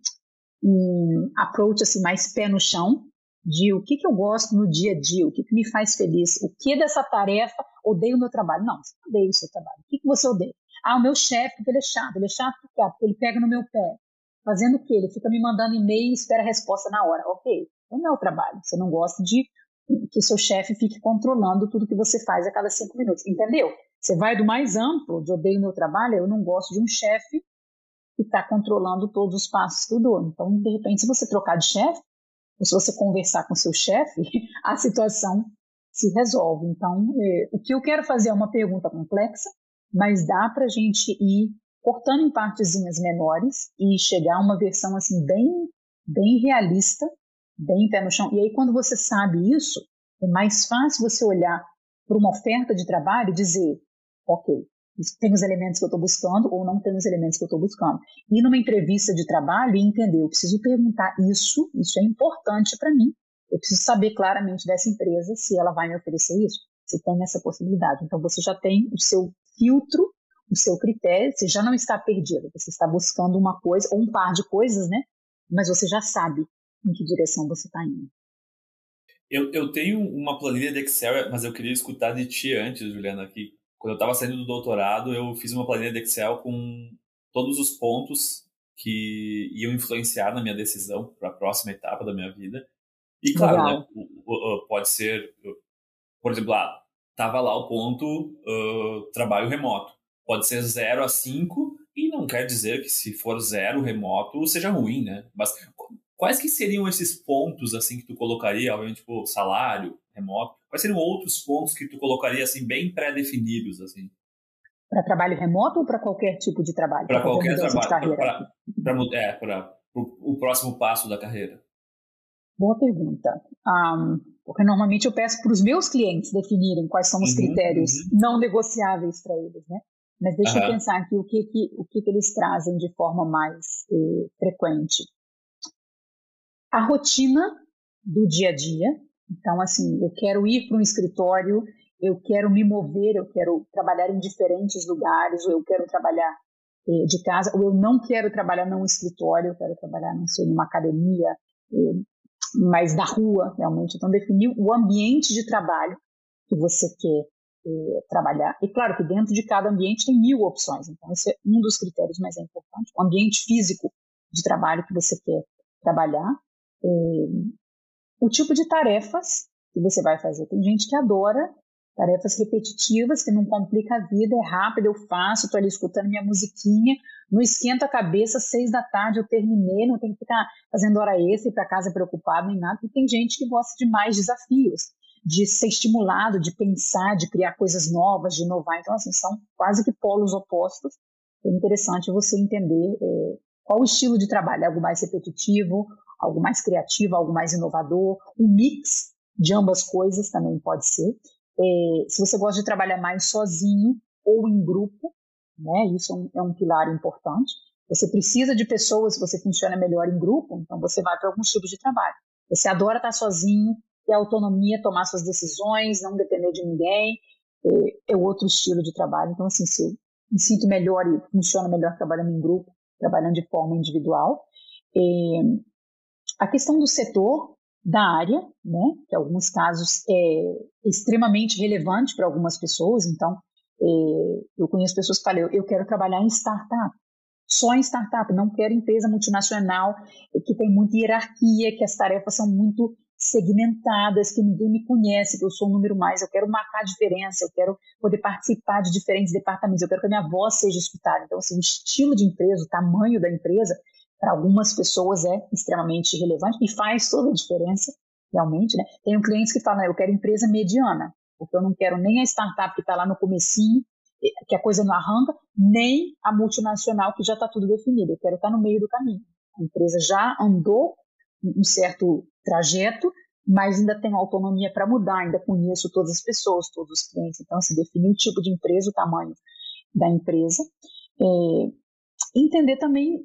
um approach assim, mais pé no chão de o que, que eu gosto no dia a dia, o que, que me faz feliz, o que dessa tarefa odeio o meu trabalho. Não, você odeia o seu trabalho. O que, que você odeia? Ah, o meu chefe, ele é chato. Ele é chato porque ele pega no meu pé. Fazendo o quê? Ele fica me mandando e-mail e espera a resposta na hora. Ok, não é o trabalho. Você não gosta de que o seu chefe fique controlando tudo que você faz a cada cinco minutos. Entendeu? Você vai do mais amplo, de odeio meu trabalho, eu não gosto de um chefe que está controlando todos os passos que eu dou. Então, de repente, se você trocar de chefe, ou se você conversar com seu chefe, a situação se resolve. Então, é, o que eu quero fazer é uma pergunta complexa, mas dá para a gente ir cortando em partezinhas menores e chegar a uma versão assim bem, bem realista, bem pé no chão. E aí quando você sabe isso, é mais fácil você olhar para uma oferta de trabalho e dizer, ok, tem os elementos que eu estou buscando ou não tem os elementos que eu estou buscando. E numa entrevista de trabalho entender, eu preciso perguntar isso, isso é importante para mim. Eu preciso saber claramente dessa empresa se ela vai me oferecer isso, se tem essa possibilidade. Então você já tem o seu filtro o seu critério, você já não está perdido, você está buscando uma coisa ou um par de coisas, né? Mas você já sabe em que direção você está indo. Eu, eu tenho uma planilha de Excel, mas eu queria escutar de ti antes, Juliana, aqui. quando eu estava saindo do doutorado, eu fiz uma planilha de Excel com todos os pontos que iam influenciar na minha decisão para a próxima etapa da minha vida. E claro, né, pode ser, por exemplo, ah, tava lá o ponto uh, trabalho remoto. Pode ser 0 a 5 e não quer dizer que se for zero remoto seja ruim, né? Mas quais que seriam esses pontos assim que tu colocaria, obviamente, tipo, salário, remoto? Quais seriam outros pontos que tu colocaria assim bem pré-definidos assim? Para trabalho remoto ou para qualquer tipo de trabalho? Para qualquer trabalho. Para é, para o próximo passo da carreira. Boa pergunta. Um, porque normalmente eu peço para os meus clientes definirem quais são os uhum, critérios uhum. não negociáveis para eles, né? Mas deixa uhum. eu pensar aqui o que, que, o que, que eles trazem de forma mais eh, frequente. A rotina do dia a dia. Então, assim, eu quero ir para um escritório, eu quero me mover, eu quero trabalhar em diferentes lugares, ou eu quero trabalhar eh, de casa, ou eu não quero trabalhar num escritório, eu quero trabalhar, não sei, numa academia, eh, mas da rua, realmente. Então, definir o ambiente de trabalho que você quer eh, trabalhar. E claro que dentro de cada ambiente tem mil opções, então esse é um dos critérios mais importantes. O ambiente físico de trabalho que você quer trabalhar, eh, o tipo de tarefas que você vai fazer. Tem gente que adora tarefas repetitivas, que não complica a vida, é rápido, eu faço, estou ali escutando minha musiquinha, não esquenta a cabeça, seis da tarde eu terminei, não tenho que ficar fazendo hora extra e para casa preocupado nem nada. E tem gente que gosta de mais desafios, de ser estimulado, de pensar, de criar coisas novas, de inovar. Então, assim, são quase que polos opostos. É interessante você entender é, qual o estilo de trabalho, algo mais repetitivo, algo mais criativo, algo mais inovador, um mix de ambas coisas também pode ser. É, se você gosta de trabalhar mais sozinho ou em grupo, né, isso é um, é um pilar importante. Você precisa de pessoas, você funciona melhor em grupo, então você vai para alguns tipos de trabalho. Você adora estar sozinho, ter autonomia, tomar suas decisões, não depender de ninguém, é, é outro estilo de trabalho. Então, assim, se eu me sinto melhor e funciona melhor trabalhando em grupo, trabalhando de forma individual. É, a questão do setor, da área, né, que em alguns casos é extremamente relevante para algumas pessoas. Então, é, eu conheço pessoas que falam, eu quero trabalhar em startup, só em startup, não quero empresa multinacional que tem muita hierarquia, que as tarefas são muito segmentadas, que ninguém me conhece, que eu sou um número mais, eu quero marcar diferença, eu quero poder participar de diferentes departamentos, eu quero que a minha voz seja escutada. Então, assim, o estilo de empresa, o tamanho da empresa, para algumas pessoas é extremamente relevante e faz toda a diferença, realmente. Né? Tenho clientes que falam, eu quero empresa mediana, porque eu não quero nem a startup que está lá no comecinho, que a coisa não arranca, nem a multinacional que já está tudo definido. Eu quero estar tá no meio do caminho. A empresa já andou um certo trajeto, mas ainda tem autonomia para mudar, ainda conheço todas as pessoas, todos os clientes. Então, se definir o tipo de empresa, o tamanho da empresa. É, entender também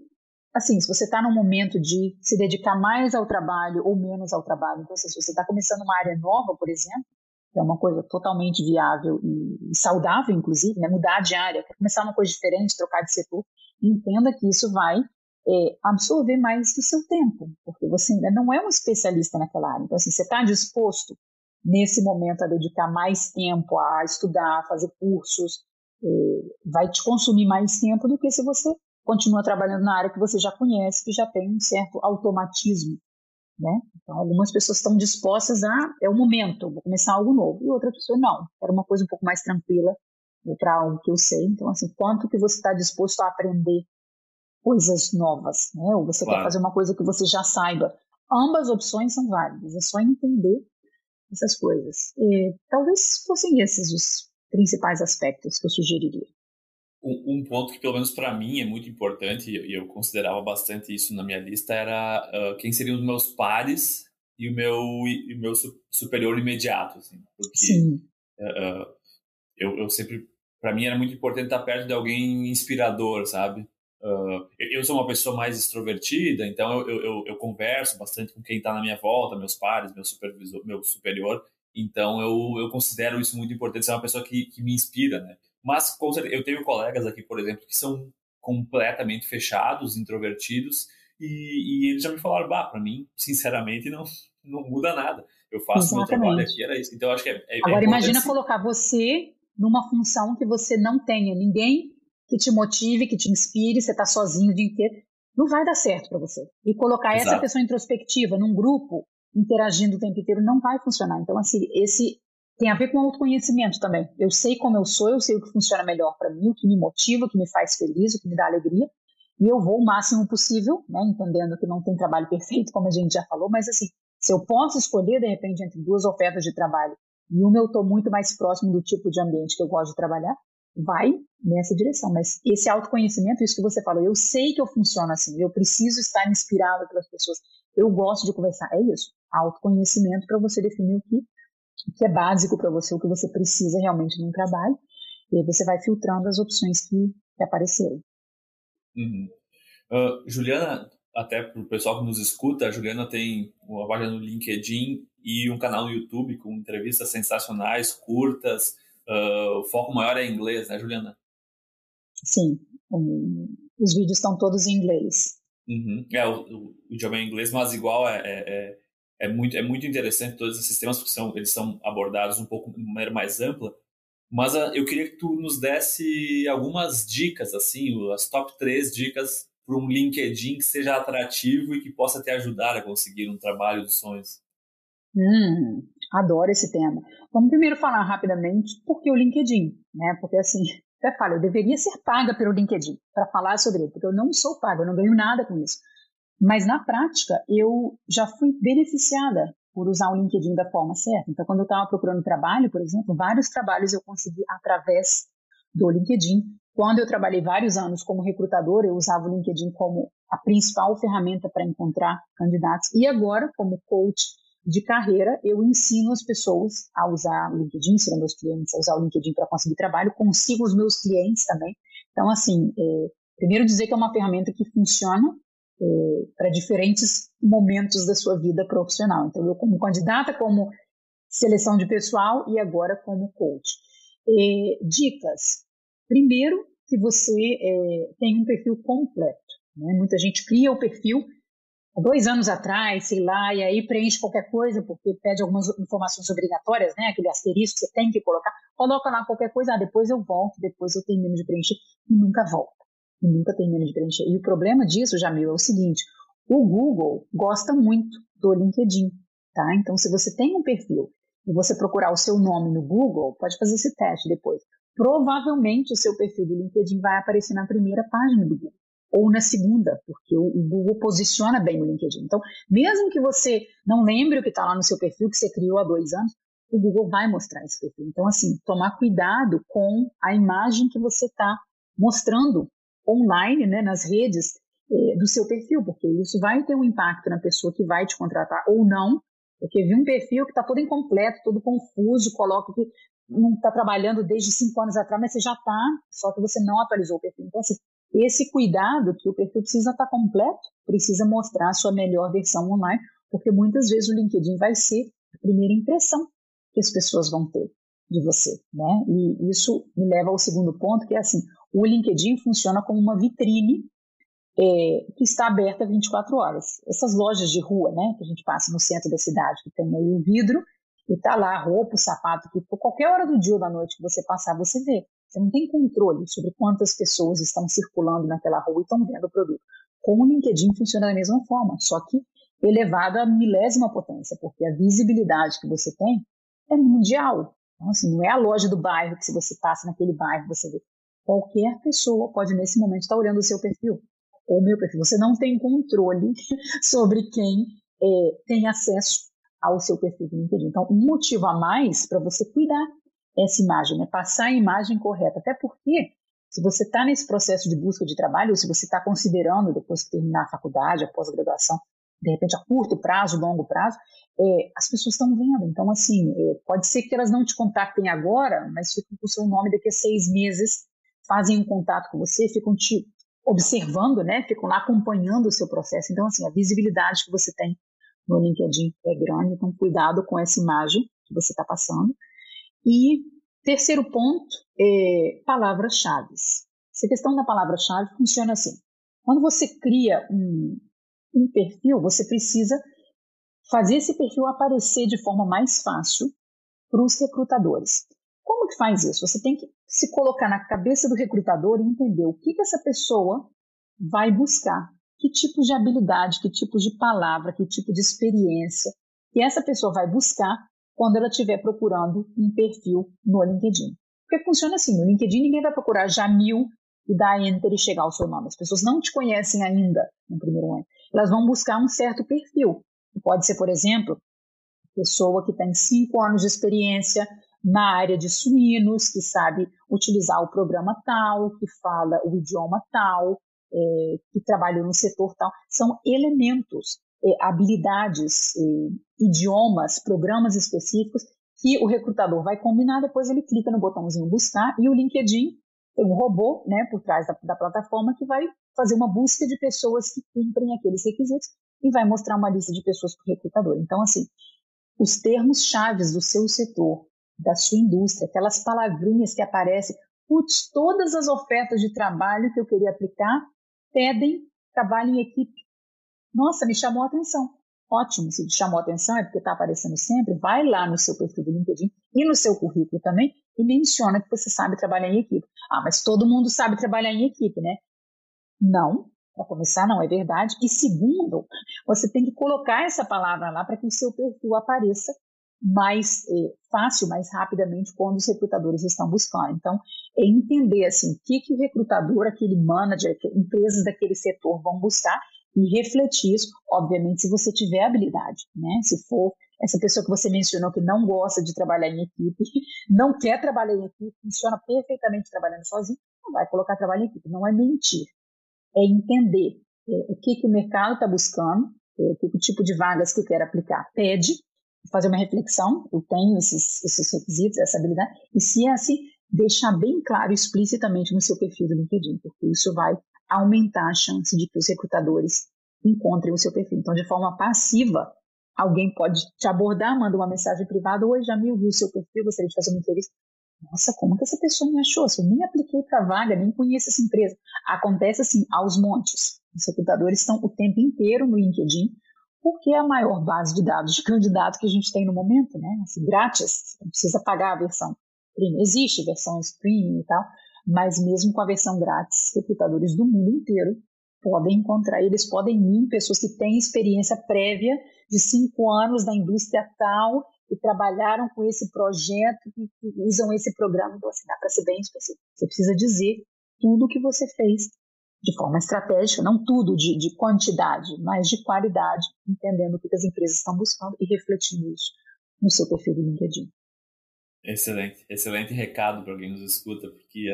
assim, se você está num momento de se dedicar mais ao trabalho ou menos ao trabalho, então, se você está começando uma área nova, por exemplo, que é uma coisa totalmente viável e saudável, inclusive, né? mudar de área, começar uma coisa diferente, trocar de setor, entenda que isso vai é, absorver mais do seu tempo, porque você ainda não é um especialista naquela área. Então, assim, você está disposto, nesse momento, a dedicar mais tempo a estudar, a fazer cursos, é, vai te consumir mais tempo do que se você continua trabalhando na área que você já conhece, que já tem um certo automatismo. Né? Então, algumas pessoas estão dispostas a, é o momento, vou começar algo novo, e outras pessoas não, quero uma coisa um pouco mais tranquila para algo que eu sei. Então, assim, quanto que você está disposto a aprender coisas novas, né? Ou você claro. quer fazer uma coisa que você já saiba. Ambas opções são válidas, é só entender essas coisas. E, talvez fossem esses os principais aspectos que eu sugeriria um, um ponto que, pelo menos para mim, é muito importante, e eu considerava bastante isso na minha lista, era uh, quem seriam os meus pares e o meu, e o meu superior imediato. Assim, porque uh, eu, eu sempre, para mim, era muito importante estar perto de alguém inspirador, sabe? Uh, eu sou uma pessoa mais extrovertida, então eu, eu, eu converso bastante com quem está na minha volta, meus pares, meu supervisor, meu superior. Então eu, eu considero isso muito importante, ser uma pessoa que, que me inspira, né? Mas eu tenho colegas aqui, por exemplo, que são completamente fechados, introvertidos, e, e eles já me falaram, bah, para mim, sinceramente, não, não muda nada. Eu faço Exatamente. meu trabalho aqui, era isso. Então, acho que é, é Agora, é imagina colocar você numa função que você não tenha ninguém que te motive, que te inspire, você está sozinho o dia inteiro, não vai dar certo para você. E colocar Exato. essa pessoa introspectiva num grupo, interagindo o tempo inteiro, não vai funcionar. Então, assim, esse tem a ver com autoconhecimento também. Eu sei como eu sou, eu sei o que funciona melhor para mim, o que me motiva, o que me faz feliz, o que me dá alegria. E eu vou o máximo possível, né, entendendo que não tem trabalho perfeito, como a gente já falou, mas assim, se eu posso escolher, de repente, entre duas ofertas de trabalho e uma eu estou muito mais próximo do tipo de ambiente que eu gosto de trabalhar, vai nessa direção. Mas esse autoconhecimento, isso que você falou, eu sei que eu funciono assim, eu preciso estar inspirado pelas pessoas, eu gosto de conversar, é isso. Autoconhecimento para você definir o que, o que é básico para você, o que você precisa realmente num trabalho, e aí você vai filtrando as opções que, que apareceram. Uhum. Uh, Juliana, até para o pessoal que nos escuta, a Juliana tem uma página no LinkedIn e um canal no YouTube com entrevistas sensacionais, curtas. Uh, o foco maior é inglês, né, Juliana? Sim, um, os vídeos estão todos em inglês. Uhum. É, o, o, o, idioma é inglês, mas igual é, é, é, muito, é muito interessante todos esses temas, porque são, eles são abordados um pouco de maneira mais ampla. Mas uh, eu queria que tu nos desse algumas dicas, assim, as top três dicas para um LinkedIn que seja atrativo e que possa te ajudar a conseguir um trabalho dos sonhos? Hum, adoro esse tema. Vamos primeiro falar rapidamente por que o LinkedIn, né? Porque assim, até falo, eu deveria ser paga pelo LinkedIn para falar sobre ele, porque eu não sou paga, eu não ganho nada com isso. Mas na prática, eu já fui beneficiada por usar o LinkedIn da forma certa. Então, quando eu estava procurando trabalho, por exemplo, vários trabalhos eu consegui através do LinkedIn. Quando eu trabalhei vários anos como recrutador, eu usava o LinkedIn como a principal ferramenta para encontrar candidatos. E agora, como coach de carreira, eu ensino as pessoas a usar o LinkedIn, ensino meus clientes a usar o LinkedIn para conseguir trabalho, consigo os meus clientes também. Então, assim, é, primeiro dizer que é uma ferramenta que funciona é, para diferentes momentos da sua vida profissional. Então, eu como candidata, como seleção de pessoal e agora como coach. É, dicas. Primeiro, que você é, tem um perfil completo. Né? Muita gente cria o perfil há dois anos atrás, sei lá, e aí preenche qualquer coisa, porque pede algumas informações obrigatórias, né? aquele asterisco que você tem que colocar. Coloca lá qualquer coisa, ah, depois eu volto, depois eu termino de preencher, e nunca volta. Nunca termina de preencher. E o problema disso, Jamil, é o seguinte: o Google gosta muito do LinkedIn. Tá? Então, se você tem um perfil e você procurar o seu nome no Google, pode fazer esse teste depois provavelmente o seu perfil do LinkedIn vai aparecer na primeira página do Google ou na segunda, porque o, Google posiciona bem o LinkedIn. Então, mesmo que você não lembre o que está lá no seu perfil que você criou há dois anos, o Google vai mostrar esse perfil. Então, assim, tomar cuidado com a imagem que você está mostrando online, né, nas redes eh, do seu perfil, porque isso vai ter um impacto na pessoa que vai te contratar ou não, porque vi um perfil que está todo incompleto, todo confuso, coloca que não está trabalhando desde cinco anos atrás, mas você já está, só que você não atualizou o perfil. Então, assim, esse cuidado que o perfil precisa estar tá completo, precisa mostrar a sua melhor versão online, porque muitas vezes o LinkedIn vai ser a primeira impressão que as pessoas vão ter de você, né? E isso me leva ao segundo ponto, que é assim, o LinkedIn funciona como uma vitrine é, que está aberta 24 horas. Essas lojas de rua, né, que a gente passa no centro da cidade, que tem aí o vidro e tá lá roupa, sapato, que por qualquer hora do dia ou da noite que você passar, você vê. Você não tem controle sobre quantas pessoas estão circulando naquela rua e estão vendo o produto. Com o LinkedIn funciona da mesma forma, só que elevado à milésima potência, porque a visibilidade que você tem é mundial. Então, assim, não é a loja do bairro que se você passa naquele bairro você vê. Qualquer pessoa pode nesse momento estar olhando o seu perfil ou o meu perfil. Você não tem controle sobre quem é, tem acesso ao seu perfil do LinkedIn. Então, um motivo a mais para você cuidar essa imagem, né? passar a imagem correta. Até porque, se você está nesse processo de busca de trabalho, ou se você está considerando, depois que terminar a faculdade, a pós-graduação, de repente a curto prazo, longo prazo, é, as pessoas estão vendo. Então, assim, é, pode ser que elas não te contactem agora, mas ficam com o seu nome daqui a seis meses, fazem um contato com você, ficam te observando, né? Ficam lá acompanhando o seu processo. Então, assim, a visibilidade que você tem no LinkedIn é grande, então cuidado com essa imagem que você está passando. E terceiro ponto é palavras-chave. Essa questão da palavra-chave funciona assim. Quando você cria um, um perfil, você precisa fazer esse perfil aparecer de forma mais fácil para os recrutadores. como que faz isso? Você tem que se colocar na cabeça do recrutador e entender o que, que essa pessoa vai buscar, que tipo de habilidade, que tipo de palavra, que tipo de experiência que essa pessoa vai buscar quando ela estiver procurando um perfil no LinkedIn. Porque funciona assim, no LinkedIn ninguém vai procurar Jamil e dar enter e chegar ao seu nome. As pessoas não te conhecem ainda no primeiro ano. Elas vão buscar um certo perfil. Pode ser, por exemplo, pessoa que tem cinco anos de experiência na área de suínos, que sabe utilizar o programa tal, que fala o idioma tal, é, que trabalhou no setor tal. São elementos, é, habilidades, é, idiomas, programas específicos que o recrutador vai combinar, depois ele clica no botãozinho buscar e o LinkedIn tem um robô né, por trás da, da plataforma que vai fazer uma busca de pessoas que cumprem aqueles requisitos e vai mostrar uma lista de pessoas para o recrutador. Então, assim, os termos chaves do seu setor, da sua indústria, aquelas palavrinhas que aparecem, putz, todas as ofertas de trabalho que eu queria aplicar pedem trabalho em equipe. Nossa, me chamou a atenção. Ótimo, se te chamou a atenção é porque está aparecendo sempre, vai lá no seu perfil do LinkedIn e no seu currículo também e menciona que você sabe trabalhar em equipe. Ah, mas todo mundo sabe trabalhar em equipe, né? Não, para começar, não é verdade. E segundo, você tem que colocar essa palavra lá para que o seu perfil apareça mais é, fácil, mais rapidamente quando os recrutadores estão buscando. Então, é entender assim, o que, que o recrutador, aquele manager, empresas daquele setor vão buscar e refletir isso, obviamente, se você tiver habilidade, né? Se for essa pessoa que você mencionou que não gosta de trabalhar em equipe, não quer trabalhar em equipe, funciona perfeitamente trabalhando sozinho, não vai colocar trabalho em equipe, não é mentir, é entender é, o que, que o mercado está buscando, é, que tipo de vagas que eu quero aplicar pede, fazer uma reflexão, eu tenho esses, esses requisitos, essa habilidade, e se é assim, deixar bem claro explicitamente no seu perfil do LinkedIn, porque isso vai aumentar a chance de que os recrutadores encontrem o seu perfil. Então, de forma passiva, alguém pode te abordar, manda uma mensagem privada, oi, Jamil, viu o seu perfil, gostaria de fazer uma entrevista. Nossa, como que essa pessoa me achou? Eu nem apliquei para vaga, nem conheço essa empresa. Acontece assim, aos montes. Os recrutadores estão o tempo inteiro no LinkedIn, porque é a maior base de dados de candidatos que a gente tem no momento, né? Assim, grátis, não precisa pagar a versão premium. Existe versões premium e tal, mas mesmo com a versão grátis, recrutadores do mundo inteiro podem encontrar, eles podem ir pessoas que têm experiência prévia de cinco anos na indústria tal e trabalharam com esse projeto, que, que usam esse programa, então assim, dá para ser bem específico. Você precisa dizer tudo o que você fez de forma estratégica, não tudo de, de, quantidade, mas de qualidade, entendendo o que as empresas estão buscando e refletindo isso no seu perfil do LinkedIn. Excelente, excelente recado para quem nos escuta, porque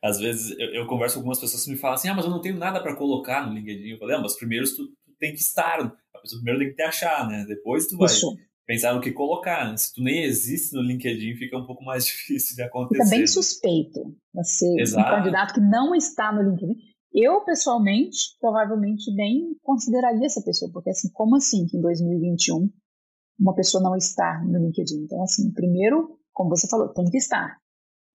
às, às vezes eu, eu, converso com algumas pessoas que me falam assim: ah, mas eu não tenho nada para colocar no LinkedIn. Eu falei: ah, mas primeiro tu, tu, tem que estar, a pessoa primeiro tem que te achar, né? Depois tu vai Isso. Pensar no que colocar. Né? Se tu nem existe no LinkedIn, fica um pouco mais difícil de acontecer. Fica bem suspeito você, Exato. um candidato que não está no LinkedIn. Eu, pessoalmente, provavelmente nem consideraria essa pessoa, porque assim, como assim que em 2021 uma pessoa não está no LinkedIn? Então, assim, primeiro como você falou, tem que estar.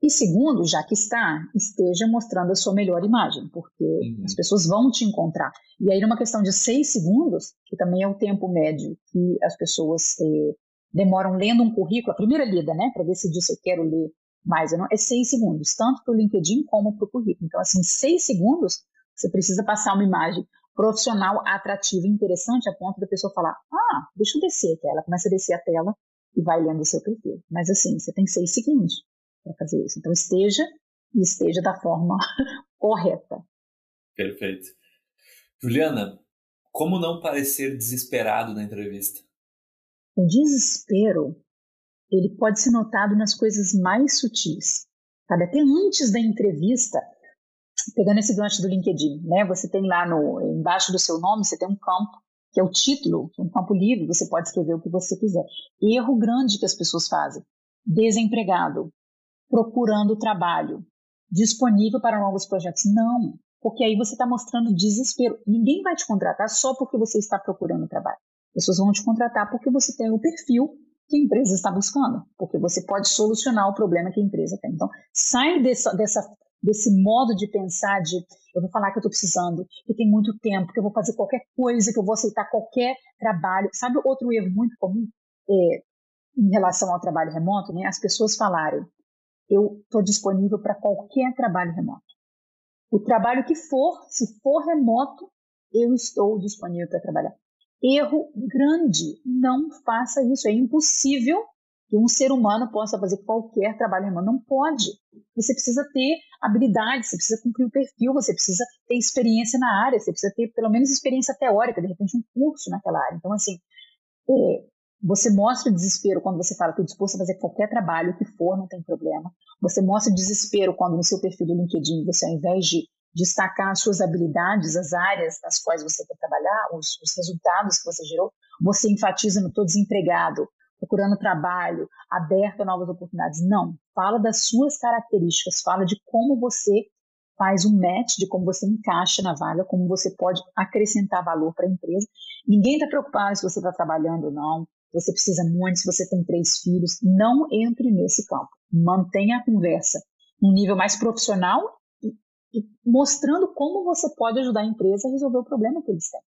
E segundo, já que está, esteja mostrando a sua melhor imagem, porque uhum. as pessoas vão te encontrar. E aí, numa questão de seis segundos, que também é o tempo médio que as pessoas eh, demoram lendo um currículo, a primeira lida, né, para decidir se eu quero ler mais ou não, é seis segundos, tanto para o LinkedIn como para o currículo. Então, assim, seis segundos, você precisa passar uma imagem profissional atrativa e interessante a ponto da pessoa falar: ah, deixa eu descer aqui. Ela começa a descer a tela e vai lendo o seu perfil. Mas assim, você tem seis segundos para fazer isso. Então esteja e esteja da forma correta. Perfeito. Juliana, como não parecer desesperado na entrevista? O desespero, ele pode ser notado nas coisas mais sutis. Sabe? Até antes da entrevista, pegando esse gancho do LinkedIn, né? Você tem lá no embaixo do seu nome, você tem um campo que é o título, um campo livre, você pode escrever o que você quiser. Erro grande que as pessoas fazem: desempregado, procurando trabalho, disponível para novos projetos. Não, porque aí você está mostrando desespero. Ninguém vai te contratar só porque você está procurando trabalho. As pessoas vão te contratar porque você tem o perfil que a empresa está buscando, porque você pode solucionar o problema que a empresa tem. Então, sai dessa, dessa desse modo de pensar de eu vou falar que eu estou precisando, que tem muito tempo, que eu vou fazer qualquer coisa, que eu vou aceitar qualquer trabalho. Sabe outro erro muito comum é, em relação ao trabalho remoto? Né? As pessoas falarem, eu estou disponível para qualquer trabalho remoto. O trabalho que for, se for remoto, eu estou disponível para trabalhar. Erro grande, não faça isso. É impossível que um ser humano possa fazer qualquer trabalho remoto. Não pode. Você precisa ter habilidade, você precisa cumprir o perfil, você precisa ter experiência na área, você precisa ter pelo menos experiência teórica, de repente um curso naquela área. Então, assim, é, você mostra desespero quando você fala que estou disposto a fazer qualquer trabalho que for, não tem problema. Você mostra desespero quando no seu perfil do LinkedIn você, ao invés de destacar as suas habilidades, as áreas nas quais você quer trabalhar, os, os resultados que você gerou, você enfatiza no estou desempregado, procurando trabalho, aberto a novas oportunidades. Não. Fala das suas características, fala de como você faz um match, de como você encaixa na vaga, como você pode acrescentar valor para a empresa. Ninguém está preocupado se você está trabalhando ou não, você precisa muito, se você tem três filhos. Não entre nesse campo. Mantenha a conversa um nível mais profissional e, e mostrando como você pode ajudar a empresa a resolver o problema que eles têm.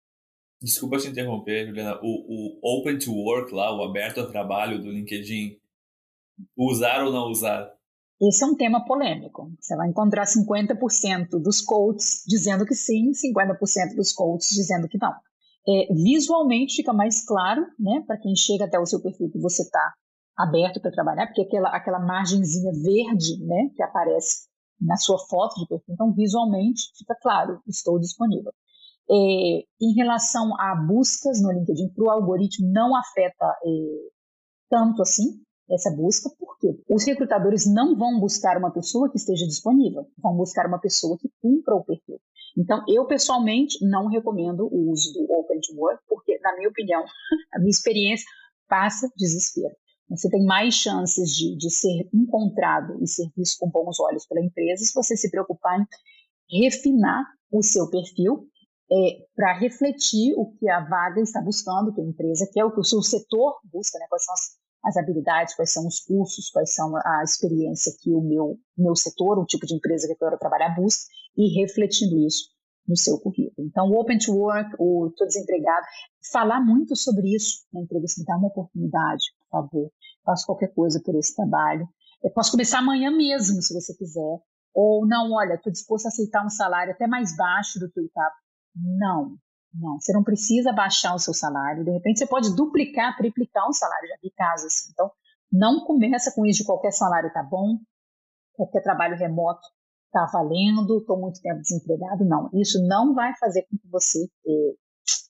Desculpa te interromper, Juliana. O, o Open to Work lá, o aberto a trabalho do LinkedIn, usar ou não usar? Esse é um tema polêmico. Você vai encontrar 50% dos coaches dizendo que sim, 50% dos coaches dizendo que não. É, visualmente fica mais claro, né, para quem chega até o seu perfil que você está aberto para trabalhar, porque aquela, aquela margenzinha verde, né, que aparece na sua foto de perfil, então visualmente fica claro, estou disponível. É, em relação a buscas no LinkedIn, para o algoritmo não afeta é, tanto assim essa busca, porque os recrutadores não vão buscar uma pessoa que esteja disponível, vão buscar uma pessoa que cumpra o perfil. Então, eu pessoalmente não recomendo o uso do Open to Work, porque, na minha opinião, a minha experiência passa desespero. Você tem mais chances de, de ser encontrado e ser visto com bons olhos pela empresa se você se preocupar em refinar o seu perfil é, para refletir o que a vaga está buscando, que a empresa quer, o que o seu setor busca, né? quais são as, as habilidades, quais são os cursos, quais são a experiência que o meu, meu setor, o tipo de empresa que eu quero trabalhar busca, e refletindo isso no seu currículo. Então, o Open to Work, o Estou Desempregado, falar muito sobre isso na entrevista, me dá uma oportunidade, por favor, faço qualquer coisa por esse trabalho. Eu posso começar amanhã mesmo, se você quiser. Ou, não, olha, estou disposto a aceitar um salário até mais baixo do que eu estava. Não, não. Você não precisa baixar o seu salário. De repente, você pode duplicar, triplicar um salário. Já vi casos assim. Então, não começa com isso de qualquer salário tá bom, qualquer trabalho remoto está valendo, estou muito tempo desempregado. Não, isso não vai fazer com que você eh,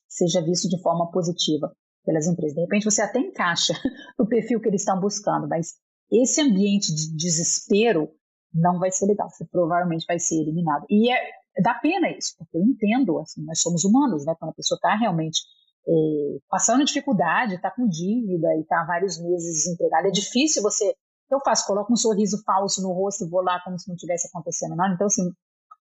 seja visto de forma positiva pelas empresas. De repente você até encaixa no perfil que eles estão buscando, mas esse ambiente de desespero não vai ser legal. Você provavelmente vai ser eliminado. E é, dá pena isso, porque eu entendo, assim, nós somos humanos, né? Quando a pessoa está realmente eh, passando dificuldade, está com dívida e está vários meses desempregada, é difícil você eu faço? Coloco um sorriso falso no rosto e vou lá como se não tivesse acontecendo nada. Então, assim,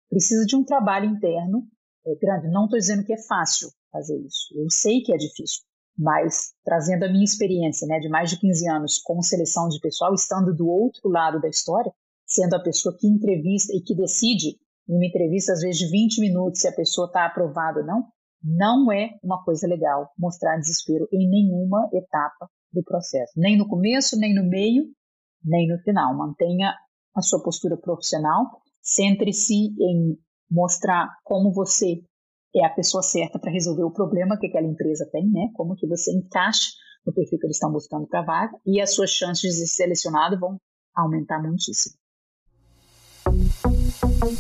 precisa de um trabalho interno é, grande. Não estou dizendo que é fácil fazer isso. Eu sei que é difícil. Mas, trazendo a minha experiência né, de mais de 15 anos com seleção de pessoal, estando do outro lado da história, sendo a pessoa que entrevista e que decide, uma entrevista, às vezes de 20 minutos, se a pessoa está aprovada ou não, não é uma coisa legal mostrar desespero em nenhuma etapa do processo. Nem no começo, nem no meio, nem no final. Mantenha a sua postura profissional, centre-se em mostrar como você é a pessoa certa para resolver o problema que aquela empresa tem, né? Como que você encaixa no perfil que eles estão buscando para a vaga e as suas chances de ser selecionado vão aumentar muitíssimo.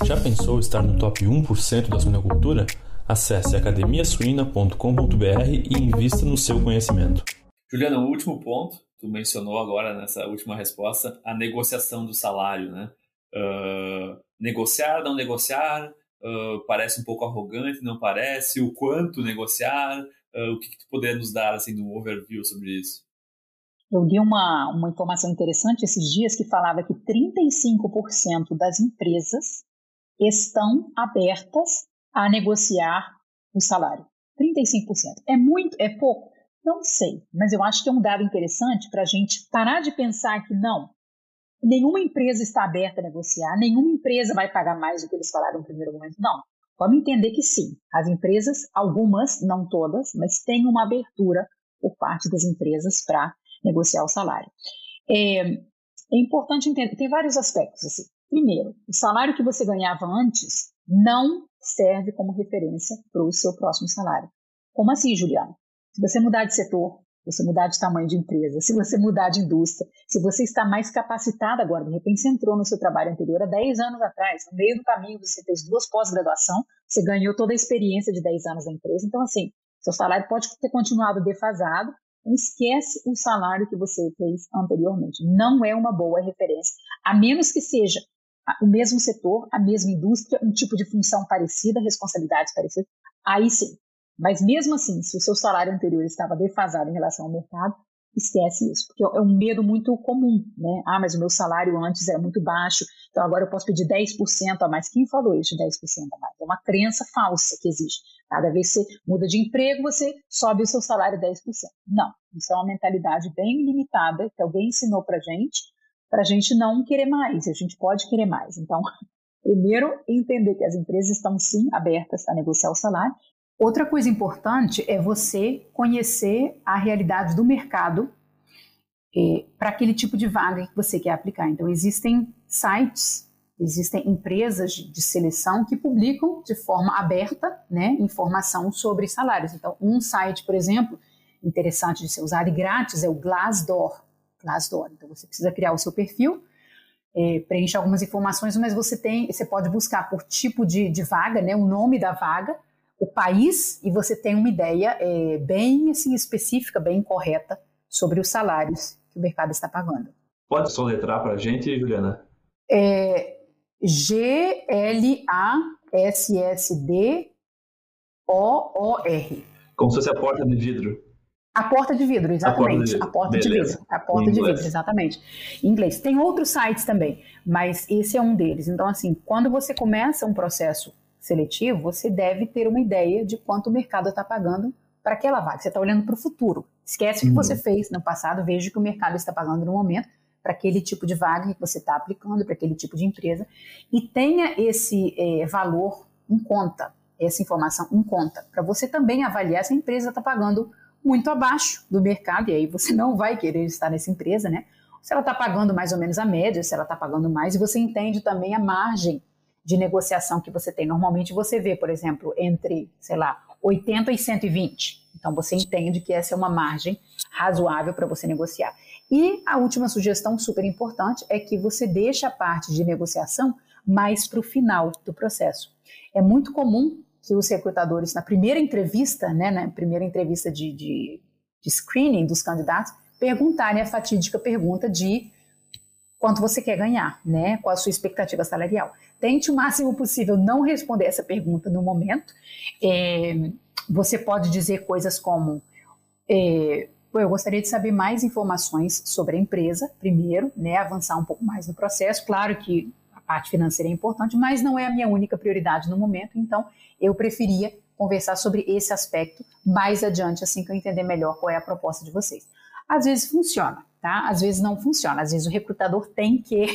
Já pensou estar no top 1% da suinocultura? Acesse academiasuina.com.br e invista no seu conhecimento. Juliana, o último ponto tu mencionou agora nessa última resposta, a negociação do salário, né? Uh, negociar, não negociar, uh, parece um pouco arrogante, não parece? O quanto negociar? Uh, o que, que tu poderia nos dar, assim, um overview sobre isso? Eu li uma, uma informação interessante esses dias que falava que 35% das empresas estão abertas a negociar o salário. 35%. É muito? É pouco? Não sei, mas eu acho que é um dado interessante para a gente parar de pensar que não, nenhuma empresa está aberta a negociar, nenhuma empresa vai pagar mais do que eles falaram no primeiro momento. Não. Vamos entender que sim, as empresas, algumas, não todas, mas tem uma abertura por parte das empresas para negociar o salário. É, é importante entender, tem vários aspectos. Assim. Primeiro, o salário que você ganhava antes não serve como referência para o seu próximo salário. Como assim, Juliana? Se você mudar de setor, se você mudar de tamanho de empresa, se você mudar de indústria, se você está mais capacitado agora, de repente você entrou no seu trabalho anterior há 10 anos atrás, no meio do caminho você fez duas pós-graduação, você ganhou toda a experiência de 10 anos na empresa, então assim, seu salário pode ter continuado defasado, esquece o salário que você fez anteriormente. Não é uma boa referência, a menos que seja o mesmo setor, a mesma indústria, um tipo de função parecida, responsabilidades parecidas, aí sim. Mas mesmo assim, se o seu salário anterior estava defasado em relação ao mercado, esquece isso, porque é um medo muito comum, né? Ah, mas o meu salário antes era muito baixo, então agora eu posso pedir 10% a mais. Quem falou isso de 10% a mais? É uma crença falsa que existe. Cada vez que você muda de emprego, você sobe o seu salário 10%. Não, isso é uma mentalidade bem limitada que alguém ensinou pra gente, para a gente não querer mais, a gente pode querer mais. Então, primeiro, entender que as empresas estão sim abertas a negociar o salário. Outra coisa importante é você conhecer a realidade do mercado é, para aquele tipo de vaga que você quer aplicar. Então, existem sites, existem empresas de seleção que publicam de forma aberta né, informação sobre salários. Então, um site, por exemplo, interessante de ser usado e grátis é o Glassdoor. Glassdoor. Então você precisa criar o seu perfil, é, preenche algumas informações, mas você tem, você pode buscar por tipo de, de vaga, né, o nome da vaga, o país e você tem uma ideia é, bem assim específica, bem correta sobre os salários que o mercado está pagando. Pode soletrar para a gente, Juliana? É G L A S S D O O R. Como se fosse a porta de vidro. A porta de vidro, exatamente. A porta de vidro. A porta de vidro, exatamente. Em inglês. Tem outros sites também, mas esse é um deles. Então, assim, quando você começa um processo seletivo, você deve ter uma ideia de quanto o mercado está pagando para aquela vaga. Você está olhando para o futuro. Esquece o que você uhum. fez no passado, veja o que o mercado está pagando no momento para aquele tipo de vaga que você está aplicando, para aquele tipo de empresa, e tenha esse é, valor em conta, essa informação em conta, para você também avaliar se a empresa está pagando muito abaixo do mercado, e aí você não vai querer estar nessa empresa, né? Se ela está pagando mais ou menos a média, se ela está pagando mais, e você entende também a margem de negociação que você tem. Normalmente você vê, por exemplo, entre, sei lá, 80 e 120. Então você entende que essa é uma margem razoável para você negociar. E a última sugestão super importante é que você deixe a parte de negociação mais para o final do processo. É muito comum que os recrutadores, na primeira entrevista, né, na primeira entrevista de, de, de screening dos candidatos, perguntarem a fatídica pergunta de quanto você quer ganhar, né? Qual a sua expectativa salarial. Tente o máximo possível não responder essa pergunta no momento. É, você pode dizer coisas como: é, eu gostaria de saber mais informações sobre a empresa, primeiro, né? Avançar um pouco mais no processo. Claro que a parte financeira é importante, mas não é a minha única prioridade no momento. Então, eu preferia conversar sobre esse aspecto mais adiante, assim que eu entender melhor qual é a proposta de vocês. Às vezes funciona, tá? Às vezes não funciona. Às vezes o recrutador tem que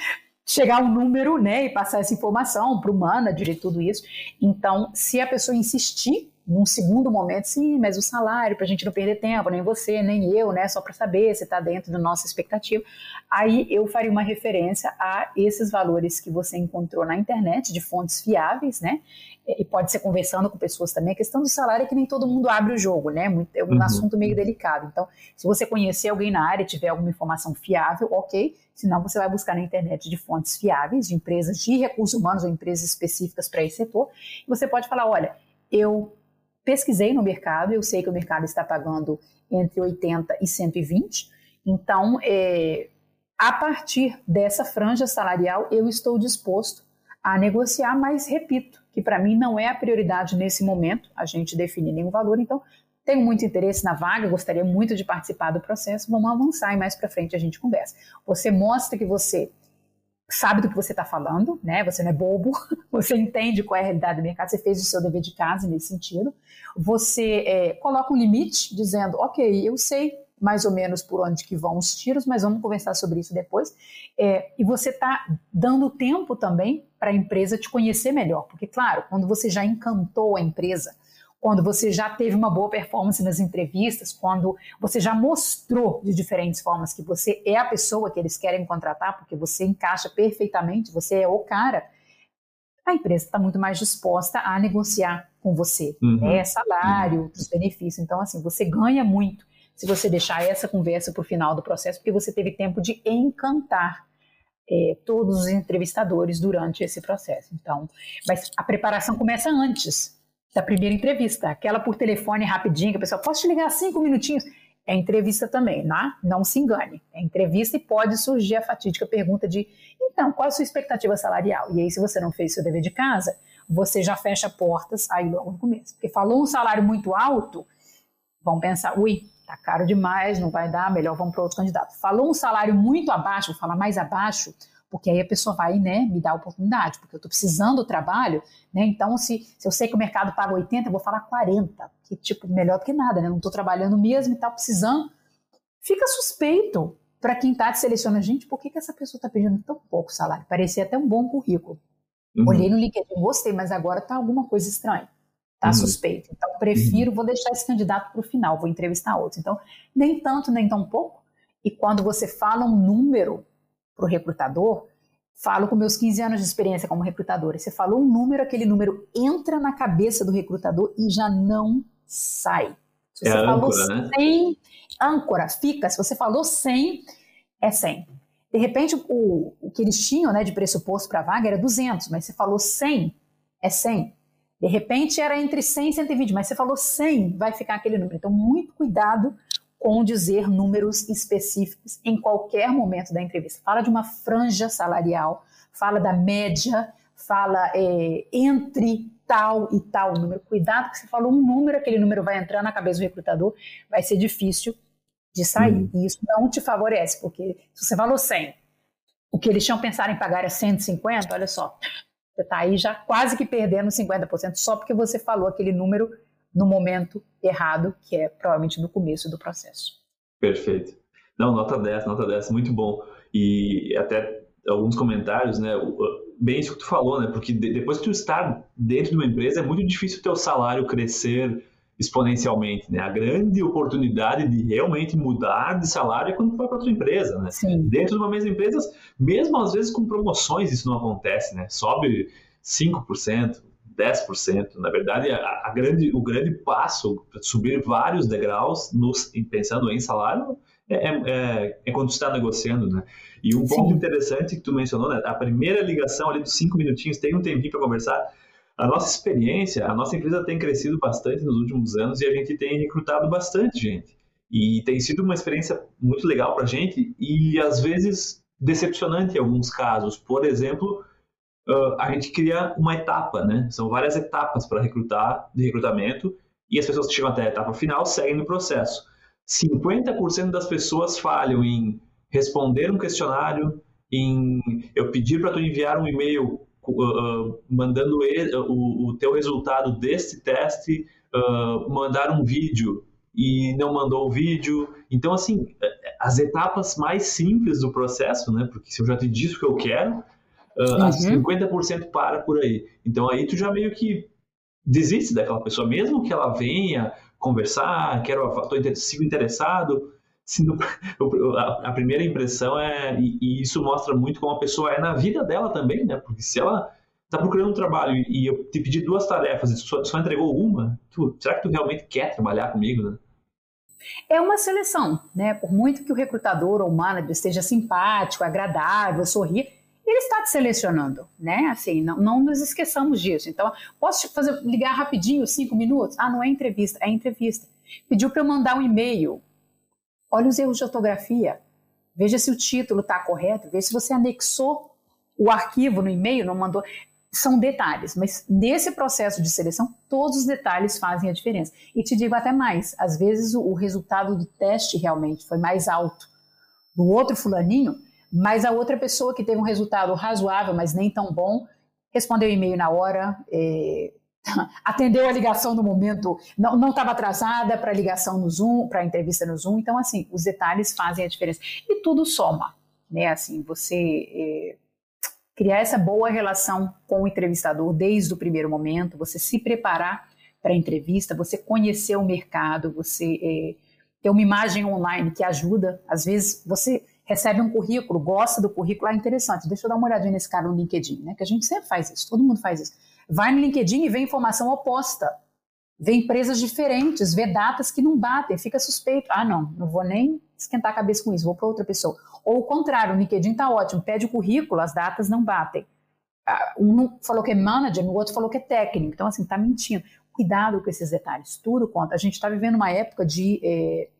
chegar um número, né, e passar essa informação para o manager e tudo isso. Então, se a pessoa insistir num segundo momento, sim, mas o salário, para a gente não perder tempo, nem você, nem eu, né, só para saber se está dentro da nossa expectativa, aí eu faria uma referência a esses valores que você encontrou na internet, de fontes fiáveis, né, e pode ser conversando com pessoas também. A questão do salário é que nem todo mundo abre o jogo, né? É um uhum. assunto meio delicado. Então, se você conhecer alguém na área, tiver alguma informação fiável, ok. Senão, você vai buscar na internet de fontes fiáveis, de empresas de recursos humanos ou empresas específicas para esse setor. E você pode falar: olha, eu pesquisei no mercado, eu sei que o mercado está pagando entre 80 e 120. Então, é, a partir dessa franja salarial, eu estou disposto a negociar, mas repito que para mim não é a prioridade nesse momento a gente definir nenhum valor. Então, tenho muito interesse na vaga, gostaria muito de participar do processo, vamos avançar e mais para frente a gente conversa. Você mostra que você sabe do que você está falando, né? Você não é bobo, você entende qual é a realidade do mercado, você fez o seu dever de casa nesse sentido. Você é, coloca um limite dizendo, ok, eu sei mais ou menos por onde que vão os tiros, mas vamos conversar sobre isso depois. É, e você está dando tempo também para a empresa te conhecer melhor, porque claro, quando você já encantou a empresa, quando você já teve uma boa performance nas entrevistas, quando você já mostrou de diferentes formas que você é a pessoa que eles querem contratar, porque você encaixa perfeitamente, você é o cara, a empresa está muito mais disposta a negociar com você, uhum. né? salário, outros benefícios. Então, assim, você ganha muito se você deixar essa conversa para o final do processo, porque você teve tempo de encantar é, todos os entrevistadores durante esse processo. Então, mas a preparação começa antes da primeira entrevista, aquela por telefone rapidinho, que a pessoa, posso te ligar cinco minutinhos? É entrevista também, né? não se engane. É entrevista e pode surgir a fatídica pergunta de, então, qual a sua expectativa salarial? E aí, se você não fez seu dever de casa, você já fecha portas aí logo no começo. Porque falou um salário muito alto, vão pensar, ui, tá caro demais, não vai dar, melhor vamos para outro candidato. Falou um salário muito abaixo, vou falar mais abaixo, porque aí a pessoa vai né, me dar a oportunidade, porque eu estou precisando do trabalho, né? Então, se, se eu sei que o mercado paga 80, eu vou falar 40, que tipo, melhor do que nada, né? Não estou trabalhando mesmo e está precisando. Fica suspeito para quem está te selecionando. Gente, por que, que essa pessoa está pedindo tão pouco salário? Parecia até um bom currículo. Uhum. Olhei no LinkedIn, gostei, mas agora está alguma coisa estranha. Está uhum. suspeito. Então, prefiro, uhum. vou deixar esse candidato para o final, vou entrevistar outros. Então, nem tanto, nem tão pouco. E quando você fala um número para o recrutador, falo com meus 15 anos de experiência como recrutadora. Você falou um número, aquele número entra na cabeça do recrutador e já não sai. Se você é falou âncora, 100, né? âncora, fica. Se você falou 100, é 100. De repente, o, o que eles tinham né, de pressuposto para a vaga era 200, mas você falou 100, é 100. De repente era entre 100 e 120, mas você falou 100, vai ficar aquele número. Então, muito cuidado com dizer números específicos em qualquer momento da entrevista. Fala de uma franja salarial, fala da média, fala é, entre tal e tal número. Cuidado que você falou um número, aquele número vai entrar na cabeça do recrutador, vai ser difícil de sair. Uhum. E isso não te favorece, porque se você falou 100, o que eles tinham pensado em pagar é 150, olha só, você está aí já quase que perdendo 50% só porque você falou aquele número no momento errado, que é provavelmente no começo do processo. Perfeito. Não, nota 10, nota 10, muito bom. E até alguns comentários, né? Bem isso que tu falou, né? Porque depois que tu está dentro de uma empresa, é muito difícil o teu salário crescer exponencialmente, né? A grande oportunidade de realmente mudar de salário é quando vai para outra empresa, né? Sim. Dentro de uma mesma empresa, mesmo às vezes com promoções isso não acontece, né? Sobe 5%, 10%. Na verdade, a, a grande, o grande passo para subir vários degraus, nos, pensando em salário, é, é, é, é quando está negociando, né? E um Sim. ponto interessante que tu mencionou, né? A primeira ligação ali dos cinco minutinhos, tem um tempinho para conversar, a nossa experiência, a nossa empresa tem crescido bastante nos últimos anos e a gente tem recrutado bastante gente. E tem sido uma experiência muito legal para a gente e às vezes decepcionante em alguns casos. Por exemplo, a gente cria uma etapa, né? São várias etapas para recrutar, de recrutamento, e as pessoas que chegam até a etapa final seguem no processo. 50% das pessoas falham em responder um questionário, em eu pedir para tu enviar um e-mail uh, mandando ele, uh, o, o, teu resultado deste teste, uh, mandar um vídeo e não mandou o vídeo. Então, assim, as etapas mais simples do processo, né? Porque se eu já te disse o que eu quero, uh, uhum. 50% para por aí. Então, aí tu já meio que desiste daquela pessoa, mesmo que ela venha conversar, quero, tô, sigo a primeira impressão é, e, isso mostra muito como a pessoa é na vida dela também, né? Porque se ela está procurando um trabalho e eu te pedi duas tarefas e só, só entregou uma, tu, será que tu realmente quer trabalhar comigo, né? É uma seleção, né? Por muito que o recrutador ou o manager esteja simpático, agradável, sorrir, ele está te selecionando, né? Assim, não, não nos esqueçamos disso. Então, posso fazer ligar rapidinho, cinco minutos? Ah, não é entrevista, é entrevista. Pediu para eu mandar um e-mail Olha os erros de ortografia. Veja se o título está correto. Veja se você anexou o arquivo no e-mail, não mandou. São detalhes, mas nesse processo de seleção, todos os detalhes fazem a diferença. E te digo até mais: às vezes o, resultado do teste realmente foi mais alto do outro fulaninho, mas a outra pessoa que teve um resultado razoável, mas nem tão bom, respondeu o e-mail na hora, é, atendeu a ligação no momento, não estava atrasada para a ligação no Zoom, para a entrevista no Zoom. Então, assim, os detalhes fazem a diferença. E tudo soma, né? Assim, você é, criar essa boa relação com o entrevistador desde o primeiro momento, você se preparar para entrevista, você conhecer o mercado, você é, ter uma imagem online que ajuda. Às vezes você recebe um currículo, gosta do currículo, é interessante, deixa eu dar uma olhadinha nesse cara no LinkedIn, né? Que a gente sempre faz isso, todo mundo faz isso. Vai no LinkedIn e vê informação oposta. Vê empresas diferentes, vê datas que não batem, fica suspeito. Ah, não, não vou nem esquentar a cabeça com isso, vou para outra pessoa. Ou o contrário, o LinkedIn está ótimo, pede o currículo, as datas não batem. Ah, um falou que é manager, o outro falou que é técnico. Então, assim, está mentindo. Cuidado com esses detalhes, tudo conta. A gente está vivendo uma época de. Eh,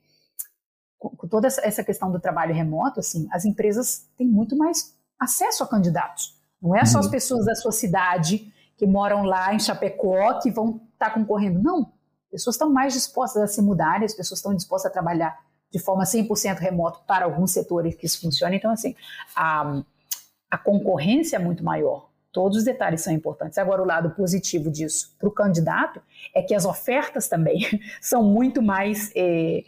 com toda essa questão do trabalho remoto, assim, as empresas têm muito mais acesso a candidatos. Não é só as uhum. pessoas da sua cidade que moram lá em Chapecó que vão estar tá concorrendo. Não. Pessoas estão mais dispostas a se mudarem, as pessoas estão dispostas a trabalhar de forma 100% remoto para alguns setores que isso funciona. Então, assim, a, a concorrência é muito maior. Todos os detalhes são importantes. Agora, o lado positivo disso para o candidato é que as ofertas também são muito mais é,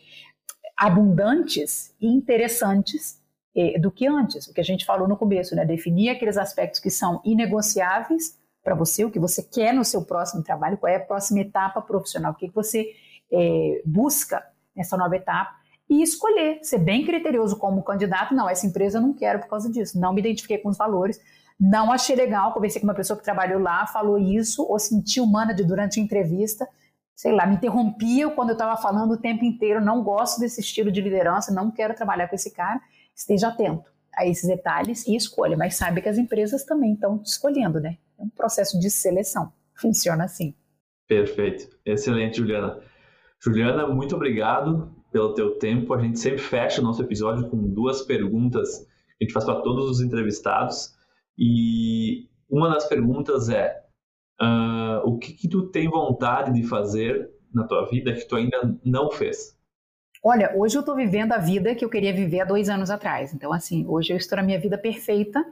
abundantes e interessantes é, do que antes. O que a gente falou no começo, né? Definir aqueles aspectos que são inegociáveis para você, o que você quer no seu próximo trabalho, qual é a próxima etapa profissional, o que você é, busca nessa nova etapa e escolher, ser bem criterioso como candidato. Não, essa empresa eu não quero por causa disso, não me identifiquei com os valores, não achei legal, conversei com uma pessoa que trabalhou lá, falou isso, ou senti o manager durante a entrevista, sei lá, me interrompia quando eu estava falando o tempo inteiro, não gosto desse estilo de liderança, não quero trabalhar com esse cara, esteja atento a esses detalhes e escolha, mas sabe que as empresas também estão escolhendo, né? É um processo de seleção, funciona assim. Perfeito, excelente, Juliana. Juliana, muito obrigado pelo teu tempo. A gente sempre fecha o nosso episódio com duas perguntas que a gente faz para todos os entrevistados. E uma das perguntas é: uh, o que, que tu tem vontade de fazer na tua vida que tu ainda não fez? Olha, hoje eu estou vivendo a vida que eu queria viver há dois anos atrás. Então, assim, hoje eu estou na minha vida perfeita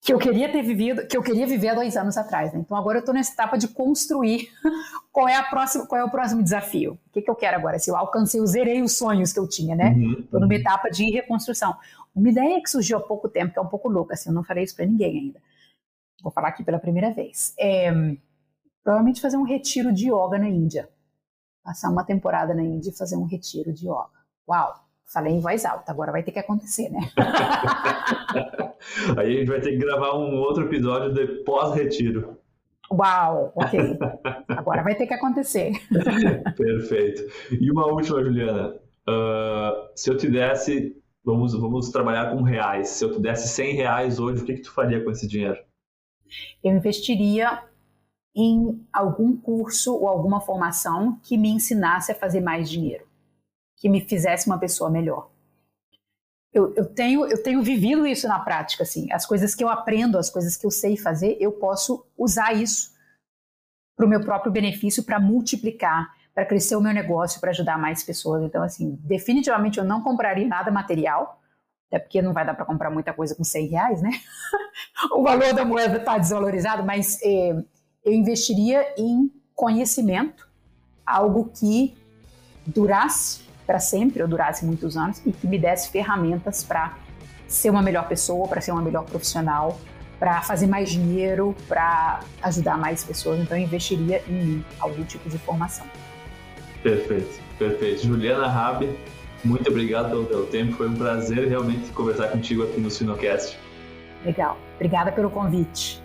que eu queria ter vivido, que eu queria viver há dois anos atrás. Né? Então, agora eu estou nessa etapa de construir qual é a próxima, qual é o próximo desafio. O que, que eu quero agora? Se eu alcancei, eu zerei os sonhos que eu tinha, né? Estou uhum, numa uhum. etapa de reconstrução. Uma ideia que surgiu há pouco tempo, que é um pouco louca, assim, eu não falei isso para ninguém ainda vou falar aqui pela primeira vez. É, provavelmente fazer um retiro de yoga na Índia. Passar uma temporada na Índia e fazer um retiro de yoga. Uau! Falei em voz alta, agora vai ter que acontecer, né? Aí a gente vai ter que gravar um outro episódio de pós-retiro. Uau, ok. Agora vai ter que acontecer. Perfeito. E uma última, Juliana. Uh, se eu te desse, vamos, vamos trabalhar com reais. Se eu te desse 100 reais hoje, o que, que tu faria com esse dinheiro? eu investiria em algum curso ou alguma formação que me ensinasse a fazer mais dinheiro, que me fizesse uma pessoa melhor. Eu, eu, tenho, eu tenho vivido isso na prática, assim, as coisas que eu aprendo, as coisas que eu sei fazer, eu posso usar isso para o meu próprio benefício, para multiplicar, para crescer o meu negócio, para ajudar mais pessoas. Então, assim, definitivamente eu não compraria nada material, até porque não vai dar para comprar muita coisa com 100 reais, né? o valor da moeda está desvalorizado, mas é, eu investiria em conhecimento, algo que durasse para sempre, ou durasse muitos anos, e que me desse ferramentas para ser uma melhor pessoa, para ser uma melhor profissional, para fazer mais dinheiro, para ajudar mais pessoas. Então, eu investiria em algum tipo de formação. Perfeito, perfeito. Juliana Rabi, muito obrigado pelo teu tempo, foi um prazer realmente conversar contigo aqui no Sinocast. Legal, obrigada pelo convite.